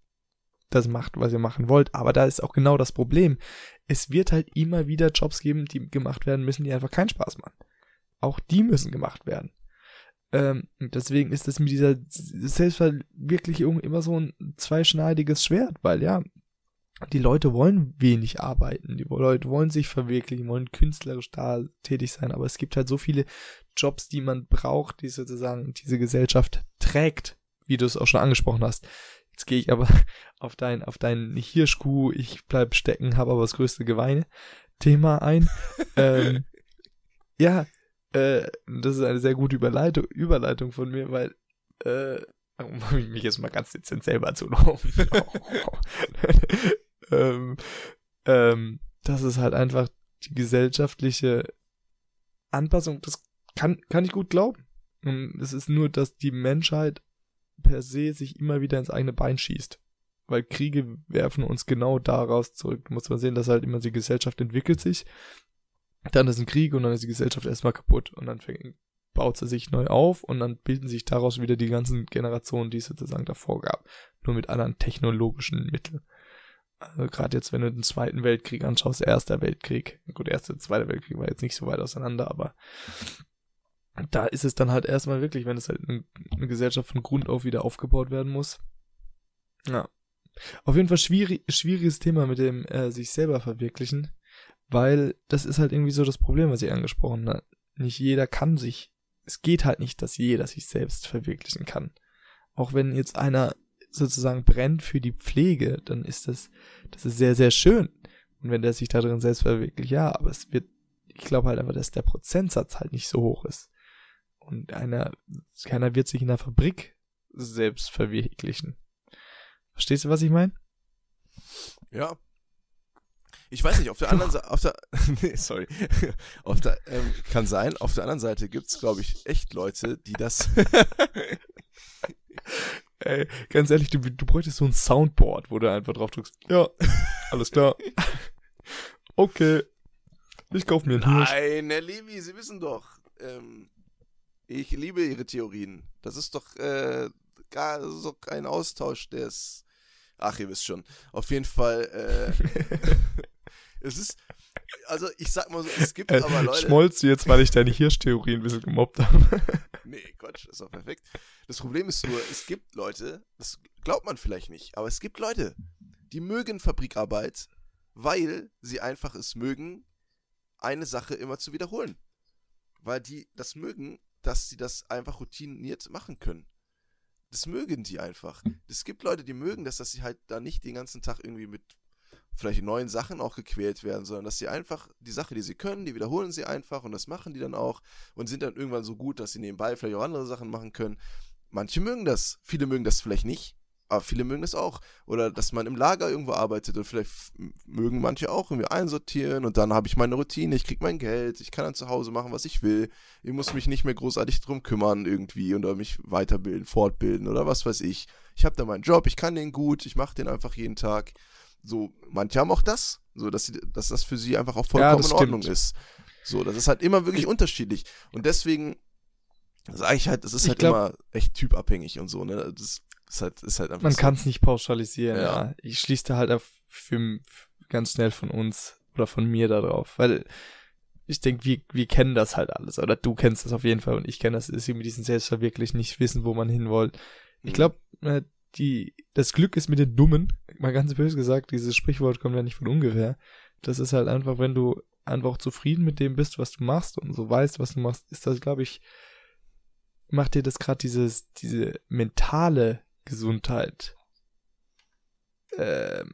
das macht, was ihr machen wollt. Aber da ist auch genau das Problem. Es wird halt immer wieder Jobs geben, die gemacht werden müssen, die einfach keinen Spaß machen. Auch die müssen gemacht werden. Ähm, deswegen ist das mit dieser Selbstverwirklichung immer so ein zweischneidiges Schwert, weil ja, die Leute wollen wenig arbeiten, die Leute wollen sich verwirklichen, wollen künstlerisch da tätig sein, aber es gibt halt so viele Jobs, die man braucht, die sozusagen diese Gesellschaft trägt, wie du es auch schon angesprochen hast. Jetzt gehe ich aber auf dein, auf dein Hirschkuh, ich bleib stecken, habe aber das größte Geweine Thema ein. ähm, ja, äh, das ist eine sehr gute Überleitung, Überleitung von mir, weil, äh, um mich jetzt mal ganz dezent selber zu loben. ähm, ähm, das ist halt einfach die gesellschaftliche Anpassung, das kann, kann ich gut glauben. Es ist nur, dass die Menschheit per se sich immer wieder ins eigene Bein schießt. Weil Kriege werfen uns genau daraus zurück. Muss man sehen, dass halt immer die Gesellschaft entwickelt sich. Dann ist ein Krieg und dann ist die Gesellschaft erstmal kaputt. Und dann fängt, baut sie sich neu auf und dann bilden sich daraus wieder die ganzen Generationen, die es sozusagen davor gab. Nur mit anderen technologischen Mitteln. Also gerade jetzt, wenn du den Zweiten Weltkrieg anschaust, Erster Weltkrieg. Gut, Erster, Zweiter Weltkrieg war jetzt nicht so weit auseinander, aber da ist es dann halt erstmal wirklich, wenn es halt eine, Gesellschaft von Grund auf wieder aufgebaut werden muss. Ja. Auf jeden Fall schwierig, schwieriges Thema mit dem äh, sich selber verwirklichen, weil das ist halt irgendwie so das Problem, was ich angesprochen habe. Nicht jeder kann sich, es geht halt nicht, dass jeder sich selbst verwirklichen kann. Auch wenn jetzt einer sozusagen brennt für die Pflege, dann ist das, das ist sehr, sehr schön. Und wenn der sich da drin selbst verwirklicht, ja, aber es wird, ich glaube halt einfach, dass der Prozentsatz halt nicht so hoch ist. Und einer, keiner wird sich in der Fabrik selbst verwirklichen. Verstehst du, was ich meine? Ja. Ich weiß nicht, auf der anderen Seite, auf der, nee, sorry, auf der, ähm, kann sein, auf der anderen Seite gibt's, glaube ich, echt Leute, die das, Ey, ganz ehrlich, du, du bräuchtest so ein Soundboard, wo du einfach drauf drückst. Ja, alles klar. okay. Ich kauf mir einen Hirsch. Nein, Herr Levi, Sie wissen doch, ähm, ich liebe Ihre Theorien. Das ist doch äh, gar so ein Austausch, der ist. Ach, ihr wisst schon. Auf jeden Fall, äh, es ist, also ich sag mal so, es gibt äh, aber Leute. Schmolzt du jetzt, weil ich deine Hirschtheorie ein bisschen gemobbt habe? nee, Quatsch, ist doch perfekt. Das Problem ist nur, es gibt Leute, das glaubt man vielleicht nicht, aber es gibt Leute, die mögen Fabrikarbeit, weil sie einfach es mögen, eine Sache immer zu wiederholen. Weil die das mögen, dass sie das einfach routiniert machen können. Das mögen die einfach. Es gibt Leute, die mögen das, dass sie halt da nicht den ganzen Tag irgendwie mit vielleicht neuen Sachen auch gequält werden, sondern dass sie einfach die Sache, die sie können, die wiederholen sie einfach und das machen die dann auch und sind dann irgendwann so gut, dass sie nebenbei vielleicht auch andere Sachen machen können. Manche mögen das, viele mögen das vielleicht nicht, aber viele mögen das auch. Oder dass man im Lager irgendwo arbeitet und vielleicht mögen manche auch irgendwie einsortieren und dann habe ich meine Routine, ich kriege mein Geld, ich kann dann zu Hause machen, was ich will. Ich muss mich nicht mehr großartig drum kümmern irgendwie oder mich weiterbilden, fortbilden oder was weiß ich. Ich habe da meinen Job, ich kann den gut, ich mache den einfach jeden Tag. So, manche haben auch das, so dass, sie, dass das für sie einfach auch vollkommen ja, in Ordnung ist. So, das ist halt immer wirklich unterschiedlich. Und deswegen sage ich halt, das ist halt glaub, immer echt typabhängig und so, ne? Das ist halt, ist halt einfach Man so. kann es nicht pauschalisieren, ja. ja. Ich schließe da halt auf für, ganz schnell von uns oder von mir darauf, weil ich denke, wir, wir kennen das halt alles. Oder du kennst das auf jeden Fall und ich kenne das, ist mit diesem Selbstverwirklichen nicht wissen, wo man hin wollt. Ich glaube, äh, die, das Glück ist mit den Dummen, mal ganz böse gesagt, dieses Sprichwort kommt ja nicht von ungefähr. Das ist halt einfach, wenn du einfach zufrieden mit dem bist, was du machst und so weißt, was du machst, ist das, glaube ich, macht dir das gerade dieses, diese mentale Gesundheit, ähm,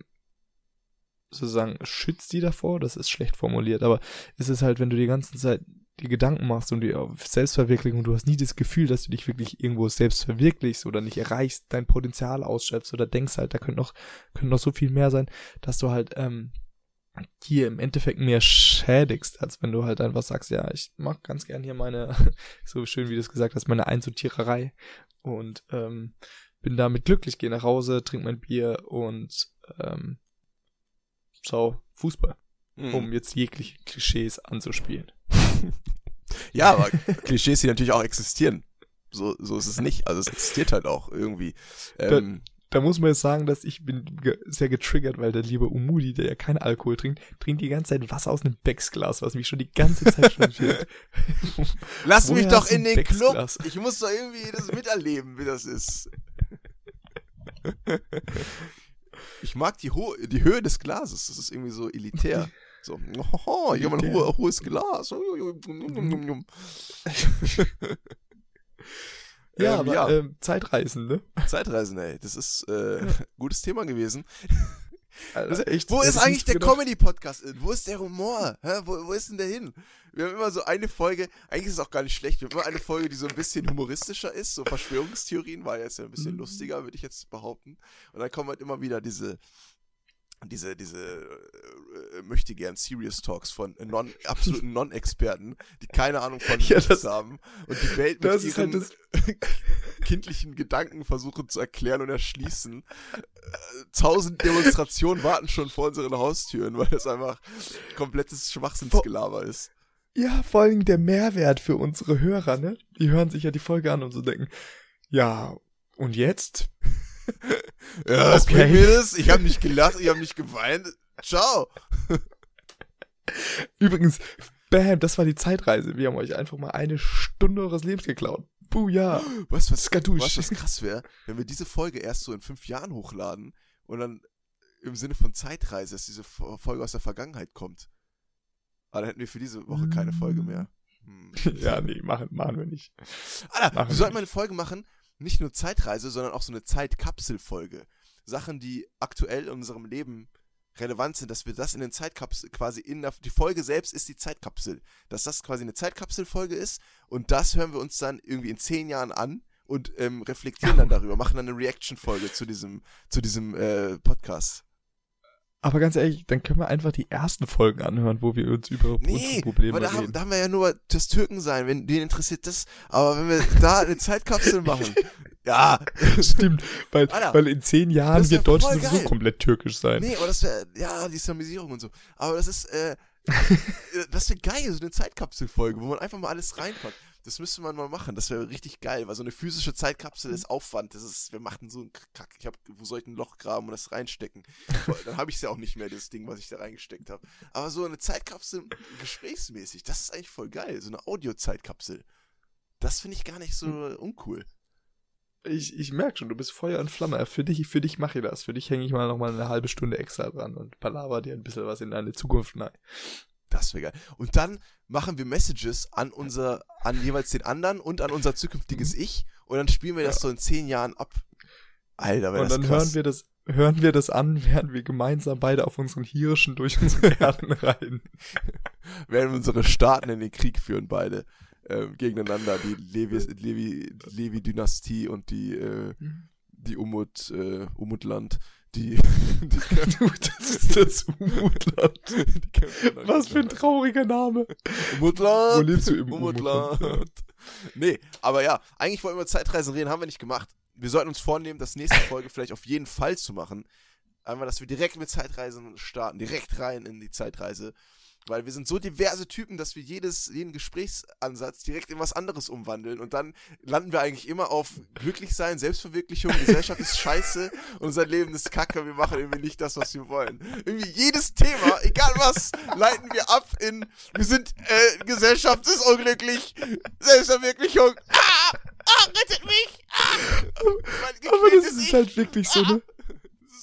sozusagen schützt die davor, das ist schlecht formuliert, aber es ist halt, wenn du die ganze Zeit die Gedanken machst und die Selbstverwirklichung, du hast nie das Gefühl, dass du dich wirklich irgendwo selbst verwirklichst oder nicht erreichst, dein Potenzial ausschöpfst oder denkst halt, da könnte noch, könnte noch so viel mehr sein, dass du halt ähm, hier im Endeffekt mehr schädigst, als wenn du halt einfach sagst, ja, ich mag ganz gern hier meine, so schön wie du es gesagt hast, meine Einsortiererei und ähm, bin damit glücklich, gehe nach Hause, trinke mein Bier und ähm, schau Fußball, mhm. um jetzt jegliche Klischees anzuspielen. Ja, aber Klischees, die natürlich auch existieren. So, so ist es nicht. Also es existiert halt auch irgendwie. Ähm, da, da muss man jetzt sagen, dass ich bin ge sehr getriggert, weil der liebe Umudi, der ja keinen Alkohol trinkt, trinkt die ganze Zeit Wasser aus einem Becksglas, was mich schon die ganze Zeit schon fehlt. Lass mich doch in den Club. Ich muss doch irgendwie das miterleben, wie das ist. Ich mag die, Ho die Höhe des Glases. Das ist irgendwie so elitär. So, oh, ich habe ein hohe, hohes Glas. ja, ähm, aber ja. Ähm, Zeitreisen, ne? Zeitreisen, ey. Das ist äh, ja. gutes Thema gewesen. Also echt, wo ist eigentlich der Comedy-Podcast? Wo ist der Humor? Hä? Wo, wo ist denn der hin? Wir haben immer so eine Folge, eigentlich ist es auch gar nicht schlecht, wir haben immer eine Folge, die so ein bisschen humoristischer ist, so Verschwörungstheorien, war jetzt ja ein bisschen mhm. lustiger, würde ich jetzt behaupten. Und dann kommen halt immer wieder diese, diese, diese äh, möchte gern Serious Talks von non, absoluten Non-Experten, die keine Ahnung von ja, das, haben und die Welt mit halt ihren halt kindlichen Gedanken versuchen zu erklären und erschließen. Äh, tausend Demonstrationen warten schon vor unseren Haustüren, weil das einfach komplettes Schwachsinnsgelaber ist. Ja, vor allem der Mehrwert für unsere Hörer, ne? Die hören sich ja die Folge an und so denken, ja, und jetzt? ja, was okay. mir das? Ich habe nicht gelacht, ich habe nicht geweint. Ciao. Übrigens, bam, das war die Zeitreise. Wir haben euch einfach mal eine Stunde eures Lebens geklaut. Puh, ja. Was, was, was, was krass wäre, wenn wir diese Folge erst so in fünf Jahren hochladen und dann im Sinne von Zeitreise, dass diese Folge aus der Vergangenheit kommt. Aber dann hätten wir für diese Woche keine Folge mehr. Hm. ja, nee, machen, machen wir nicht. Alter, machen wir sollten mal eine Folge machen, nicht nur Zeitreise, sondern auch so eine Zeitkapselfolge. Sachen, die aktuell in unserem Leben relevant sind, dass wir das in den Zeitkapsel quasi in der, die Folge selbst ist die Zeitkapsel, dass das quasi eine Zeitkapselfolge ist und das hören wir uns dann irgendwie in zehn Jahren an und ähm, reflektieren dann darüber, machen dann eine Reaction-Folge zu diesem, zu diesem äh, Podcast. Aber ganz ehrlich, dann können wir einfach die ersten Folgen anhören, wo wir uns über nee, unsere Probleme da reden. Haben, da haben wir ja nur das Türken sein, wenn den interessiert das. Aber wenn wir da eine Zeitkapsel machen, ja. Stimmt, weil, Alter, weil in zehn Jahren wird Deutschland sowieso komplett türkisch sein. Nee, aber das wäre, ja, die Islamisierung und so. Aber das ist, äh, das wäre geil, so eine Zeitkapselfolge, wo man einfach mal alles reinpackt. Das müsste man mal machen. Das wäre richtig geil, weil so eine physische Zeitkapsel ist Aufwand. Das ist, wir machten so einen Kack. Ich hab, wo soll ich ein Loch graben und das reinstecken? Dann habe ich es ja auch nicht mehr, das Ding, was ich da reingesteckt habe. Aber so eine Zeitkapsel gesprächsmäßig, das ist eigentlich voll geil. So eine Audio-Zeitkapsel. Das finde ich gar nicht so hm. uncool. Ich, ich merke schon, du bist Feuer und Flamme. Für dich, für dich mache ich das. Für dich hänge ich mal noch mal eine halbe Stunde extra dran und palaver dir ein bisschen was in deine Zukunft rein. Das wäre geil. Und dann machen wir Messages an unser, an jeweils den anderen und an unser zukünftiges mhm. Ich und dann spielen wir das so in zehn Jahren ab. Alter, wäre das Und dann krass. hören wir das, hören wir das an, während wir gemeinsam beide auf unseren Hirschen durch unsere Erden reiten. während wir unsere Staaten in den Krieg führen, beide. Ähm, gegeneinander, die Levi-Dynastie Levi, und die, äh, mhm. die Umut, äh, Umutland die, die das ist das Umutland. Was für ein trauriger Name. Umutland. Wo lebst du im Umutland? Umutland. Nee, aber ja, eigentlich wollten wir Zeitreisen reden, haben wir nicht gemacht. Wir sollten uns vornehmen, das nächste Folge vielleicht auf jeden Fall zu machen. Einmal, dass wir direkt mit Zeitreisen starten, direkt rein in die Zeitreise. Weil wir sind so diverse Typen, dass wir jedes, jeden Gesprächsansatz direkt in was anderes umwandeln. Und dann landen wir eigentlich immer auf Glücklichsein, Selbstverwirklichung, Gesellschaft ist scheiße, unser Leben ist kacke, wir machen irgendwie nicht das, was wir wollen. Irgendwie jedes Thema, egal was, leiten wir ab in, wir sind, äh, Gesellschaft ist unglücklich, Selbstverwirklichung, ah, ah, rettet mich, ah. Aber das ist halt wirklich so, ne?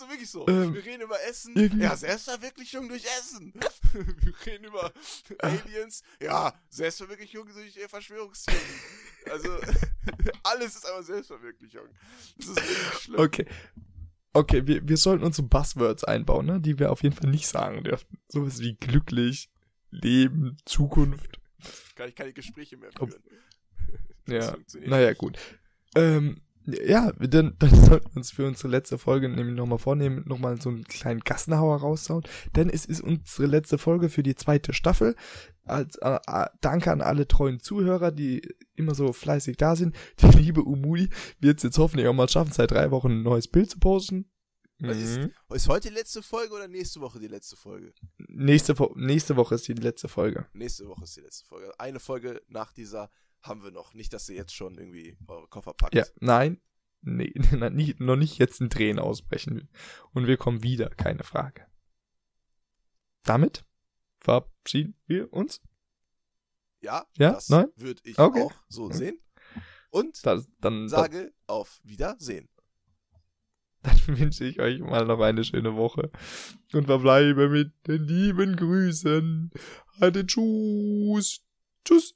Ist wirklich so. Ähm, wir reden über Essen. Ja, Selbstverwirklichung durch Essen. wir reden über Aliens. Ja, Selbstverwirklichung durch Verschwörungstheorien. Also, alles ist einfach Selbstverwirklichung. Das ist wirklich schlimm. Okay. Okay, wir, wir sollten unsere Buzzwords einbauen, ne? die wir auf jeden Fall nicht sagen dürfen. Sowas wie glücklich, Leben, Zukunft. Kann ich keine Gespräche mehr führen. ja, naja, gut. Ähm, ja, dann, dann sollten wir uns für unsere letzte Folge nämlich nochmal vornehmen, nochmal so einen kleinen Gassenhauer raushauen, denn es ist unsere letzte Folge für die zweite Staffel. Als, äh, äh, danke an alle treuen Zuhörer, die immer so fleißig da sind. Die liebe Umuli wird es jetzt hoffentlich auch mal schaffen, seit drei Wochen ein neues Bild zu posten. Mhm. Ist, ist, heute die letzte Folge oder nächste Woche die letzte Folge? Nächste, nächste Woche ist die letzte Folge. Nächste Woche ist die letzte Folge. Eine Folge nach dieser haben wir noch. Nicht, dass ihr jetzt schon irgendwie eure Koffer packt. Ja, nein. Nee, nicht, noch nicht jetzt in Tränen ausbrechen. Und wir kommen wieder, keine Frage. Damit verabschieden wir uns. Ja, ja? das würde ich okay. auch so sehen. Und das, dann, sage dann, auf Wiedersehen. Dann wünsche ich euch mal noch eine schöne Woche und verbleibe mit den lieben Grüßen. Hatte Tschüss. Tschüss.